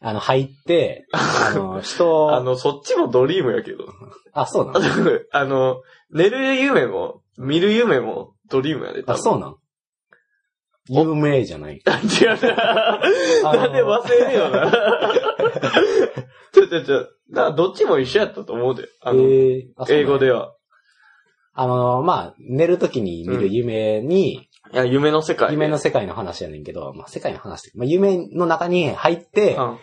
あの、入って、あの、人あの、そっちもドリームやけど。あ、そうなあのあの、寝る夢も、見る夢もドリームやで。多あ、分そうなん？有名じゃない？違うな。なんで忘れるよな。ちょちょちょ。どっちも一緒やったと思うで。あの、英語では。あの、まあ、寝る時に見る夢に、いや、夢の世界で。夢の世界の話やねんけど、まあ、世界の話まあ、夢の中に入って、うん。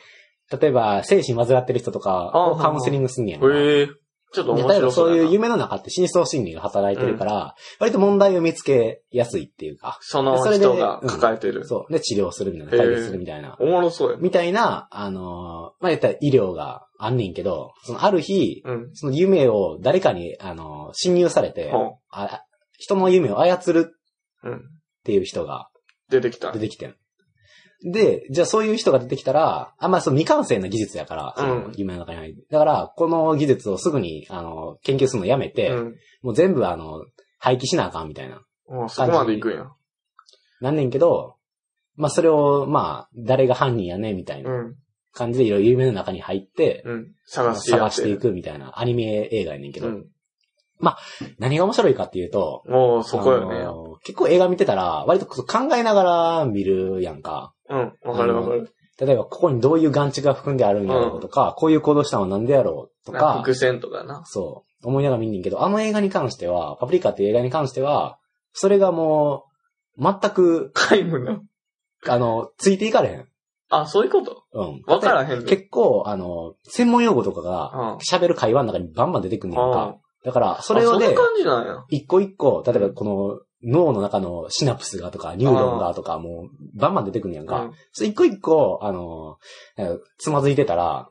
例えば、精神患ってる人とかをうんカウンセリングすんねやんか。へえ。ちょっと面白そやなそうういう夢の中って深層心理が働いてるから、割と問題を見つけやすいっていうか、その人が抱えてる。そう。で、治療するみたいな、解決するみたいな。おもろそうやな。みたいな、あのーまあ、言ったら医療があんねんけど、そのある日、うん。その夢を誰かに、あのー侵入されて、人の夢を操るう。うん。っていう人が出てきた出。てきてん。で、じゃあそういう人が出てきたら、あんまあその未完成な技術やから、その夢の中に入る。だから、この技術をすぐに、あの、研究するのやめて、うん。もう全部あの、廃棄しなあかんみたいな。もうそこまで行くんや。なんねんけど、まあそれを、まあ、誰が犯人やねみたいなうん。感じでいろいろ夢の中に入って、うん。探してや探してい。くみたいなアニメ映画やねんけど、うん。何が面白いかっていうと、もうそこよね。結構映画見てたら、割と考えながら見るやんか。うん。わかるわかる。例えば、ここにどういう眼蓄が含んであるんやろうとか、こういう行動したのはなんでやろうとか、伏線とかな。そう、思いながら見んねんけど、あの映画に関しては、パプリカっていう映画に関しては、それがもう、全く、皆無な。あの、ついていかれへん。あ、そういうこと？うん。わからへんね。結構、あの、専門用語とかうんが、喋る会話の中にバンバン出てくんねんあか。だから、そそれをでそんな、感じなんや。一個一個、例えばこの、脳の中のシナプスがとか、ニューロンがとか、もう、バンバン出てくんねやんか。うん一個一個、あの、えーつまずいてたら、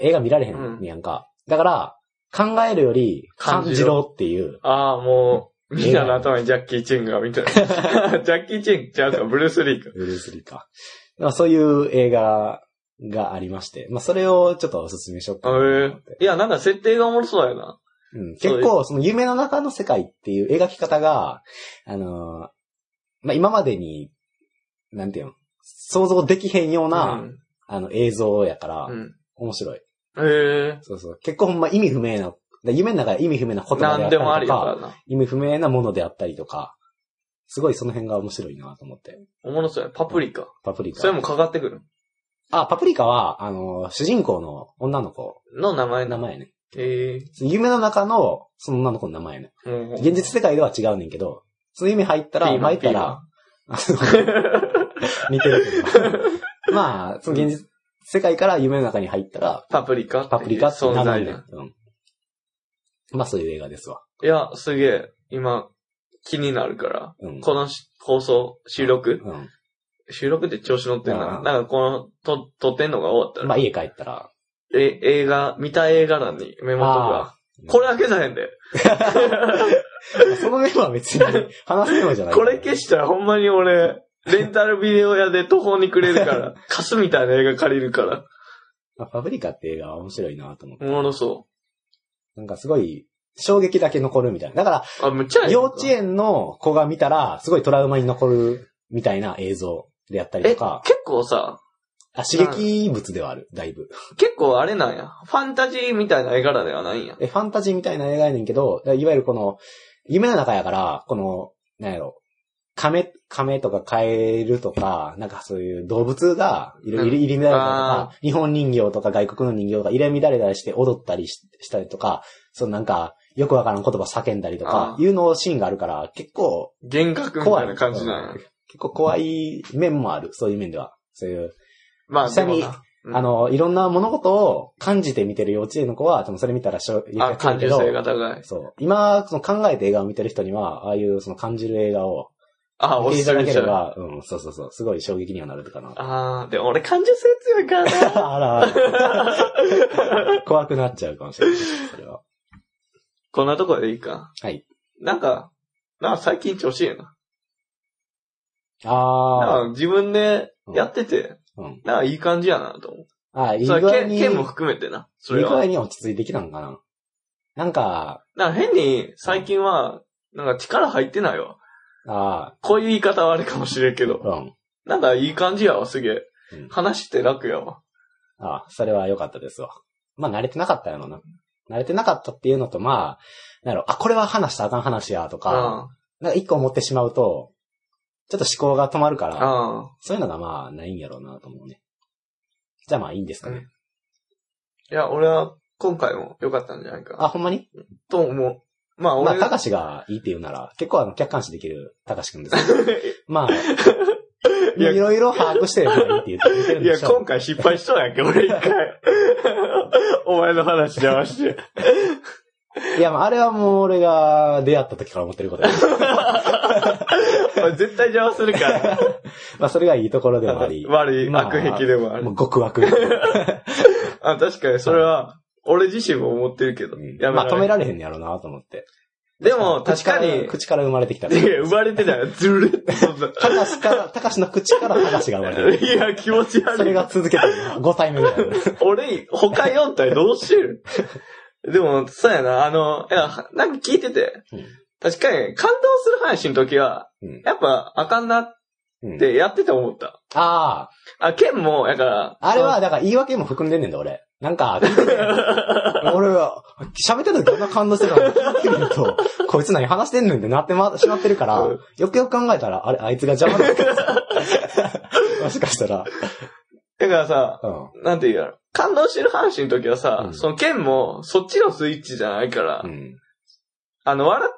映画見られへんねやんか。だから、考えるより感じろっていう。ああ、もう、みんなの頭にジャッキー・チェンがみたいな。ジャッキー・チェンちゃうか、ブルース・リーか。ブルース・リーか。まあそういう映画がありまして、まあそれをちょっとおすすめしようかなと思って。いや、なんか設定がおもろそうやな。うん、結構その夢の中の世界っていう描き方が、あのーまあ今までに、なんていうの、想像できへんような、うん。あの映像やから、うん。面白い。へえ。そうそう。結構ほんま意味不明な、で夢の中で意味不明な言葉であったりとなんでもあからか、な。意味不明なものであったりとか、すごいその辺が面白いなと思って。おもろそうや。パプリカ。パプリカ。それもかかってくる。あ、パプリカは、あの、主人公の女の子の名前名前ね。へえ。夢の中の、その女の子の名前ね。現実世界では違うねんけど、その夢入ったら、入ったら、似てるけど。まあ、その現実世界から夢の中に入ったら、パプリカパプリカって存名前ね。うん。まあそういう映画ですわ。いや、すげえ。今、気になるから。うん。このし放送、収録うん。収録って調子乗ってんな。うんなんかこの、と、撮ってんのが終わったら。まあ家帰ったら、え、映画、見た映画欄にメモとあか。これ開けさへんで。そのメモは別に話すメモじゃない。これ消したらほんまに俺、レンタルビデオ屋で途方に暮れるから、貸すみたいな映画借りるから。まあパプリカって映画は面白いなと思って。おもろそなんかすごい、衝撃だけ残るみたいな。だから、幼稚園の子が見たら、すごいトラウマに残るみたいな映像であったりえ、とか、結構さ、あ刺激物ではある、だいぶ。結構あれなんや。ファンタジーみたいな絵柄ではないんや。え、ファンタジーみたいな映画やねんけど、いわゆるこの、夢の中やから、この、なんやろ、亀、亀とかカエルとか、なんかそういう動物が入れうん入れ入れ乱れたりとあか、日本人形とか外国の人形が入れ乱れたりして踊ったりししたりとか、そのなんか、よくわからん言葉叫んだりとかいうのシーンがあるから、結構幻覚み怖いたいな感じなんや。結構怖い面もある、そういう面では。そういう、まあ、下にあの、いろんな物事を感じて見てる幼稚園の子は、多分それ見たらしょ、あ、感受性が高い。そう。今、その考えて映画を見てる人には、ああいうその感じる映画をあ、お見ていしちゃう。ければ、うん、そうそうそう、すごい衝撃にはなるかな。あー、でも俺感受性強いからな。あらあら、怖くなっちゃうかもしれない。それは。こんなとこでいいか。はい。なんか、なんか最近調子いいな。ああ、自分でやってて、うん。なんかいい感じやなと思う。ああ、いいそれ具合に、いい剣剣も含めてな。それは。具合に落ち着いてきたのかな。なんか、なんか変に最近は、なんか力入ってないわ。あこういう言い方はあれかもしれんけど。あ、うん。なんかいい感じやわ、すげえうん。話して楽やわ。ああ、それは良かったですわ。まあ、慣れてなかったやろな。慣れてなかったっていうのと、まあ、なんやろ、あ、これは話したらあかん話や、とか、なんか一個思ってしまうと、ちょっと思考が止まるかうん。ら、あそういうのがまあ、ないんやろうなと思うね。じゃあまあいいんですかね。いや、俺は今回も良かったんじゃないか。あ、ほんまに？と思う。まあまあ、俺、たかしがいいって言うなら、結構あの、客観視できるたかしくんですけど。まあ、いやいろいろ把握してればいいって言ってるんいや、でしょ。今回失敗しそうやんけ、俺一回。お前の話邪魔して。いや、まあ、あれはもう俺が出会った時から思ってることです。お 前 絶対邪魔するから。まあ、それがいいところでもあり。悪いまあ悪癖でもあるもう。極悪。あ、確かにそれは、俺自身も思ってるけど。やめまあ、止めらられへんやろうなと思って。でも、確かに、口から生まれてきた。いや、生まれてない。ずるって。たかしから、たかしの口からたかしが生まれてる。いや、気持ち悪い。それが続けてる。5体目ぐらい。俺、他4体どうしてる？でも、そうやな、あの、いや、なんか聞いてて、確かに感動する話の時は、うんやっぱあかんなっうんてやってて思った。ああ、ケンも、やから、あ、あれは、だから言い訳も含んでんねんだ、俺。なんか、聞いてて俺は、喋ってる時あんな感動してたのに聞いてみると、こいつ何話してんねんってなってましまってるから、うんよくよく考えたら、あれ、あいつが邪魔なのかもしかしたら、だからさ、うん。なんて言うやろ。感動してる話の時はさ、うんそのケンも、そっちのスイッチじゃないから、うん。あの、笑って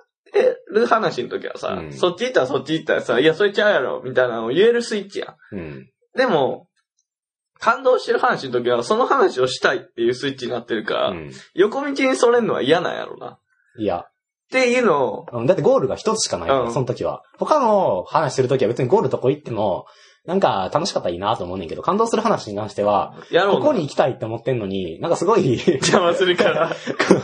る話の時はさ、うんそっち行ったらそっち行ったらさ、いや、それちゃうやろ、みたいなのを言えるスイッチやん。うん。でも、感動してる話の時は、その話をしたいっていうスイッチになってるから、うん。横道にそれんのは嫌なんやろな。っいや、ていうのを、うんだってゴールが一つしかないから、うんその時は。他の話する時は別にゴールどこ行っても、なんか楽しかったらいいなと思うねんけど、感動する話に関しては、やろうな。ここに行きたいって思ってんのに、なんかすごい、邪魔するから。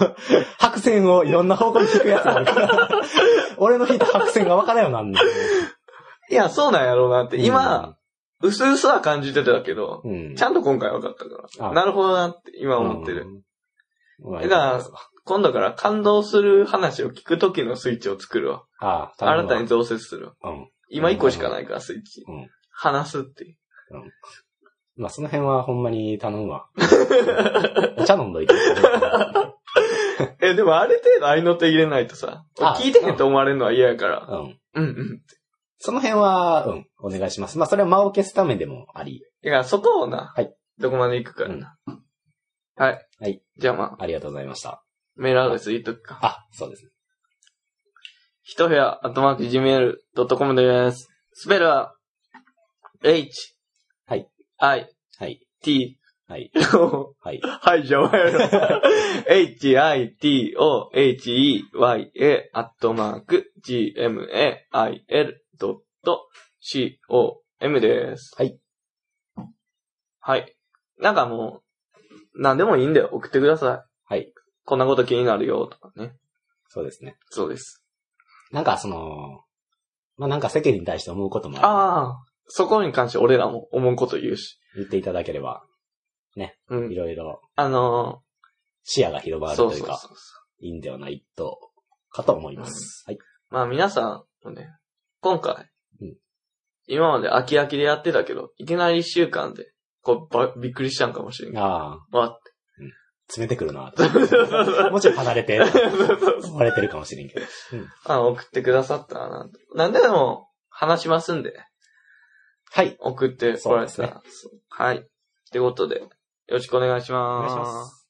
白線をいろんな方向に引くやつがあるから、俺の引いた白線が分からんようなんねんいや、そうなんやろうなって。今、、うすうすは感じてたけど、うん。ちゃんと今回分かったから。あなるほどなって今思ってる。だから今度から感動する話を聞くときのスイッチを作るわ。ああ、新たに増設するわ。うん。今1個しかないから、スイッチ。うん。話すっていう。まあ、その辺はほんまに頼むわ。お茶飲んどいて。え、でもある程度合いの手入れないとさ、あ聞いてへんと思われるのは嫌やから。うん。うんうん。その辺は、うん、お願いします。まあ、それは間を消すためでもあり。いや、そこをな、はいどこまで行くからな。はい。はい。じゃあまあ、ありがとうございました。メールアドレス言っとくか。あ、そうですね。ひと部屋、アットマーク、gmail.com です。スペルは、h, はい。i, はい。t, はい。はい。はい、じゃあ、お前ら h, i, t, o, h, e, y, a, アットマーク、g, m, a, i, l, ドット、c, o, m です。はい。はい。なんかもう、なんでもいいんだよ。送ってください。はい。こんなこと気になるよ、とかね。そうですね。そうです。なんかその、まあ、なんか世間に対して思うこともあああ、そこに関して俺らも思うこと言うし。言っていただければ、うんい。ろいろあの視野が広ー、がるというか、そうそうそう。いいんではないと、かと思います。はい。まあ皆さんもね、今回、うん今まで飽き飽きでやってたけど、いきなり一週間で、こうば、びっくりしたんかもしれんけど。ああ、わって。詰めてくるなそうそうそうもうちょい離れて、そうそうそう割れてるかもしれんけど。あの、送ってくださったらなんと。なんででも、話しますんで、はい。送ってこられたら。そうはい。ってことで、よろしくお願いします。お願いします。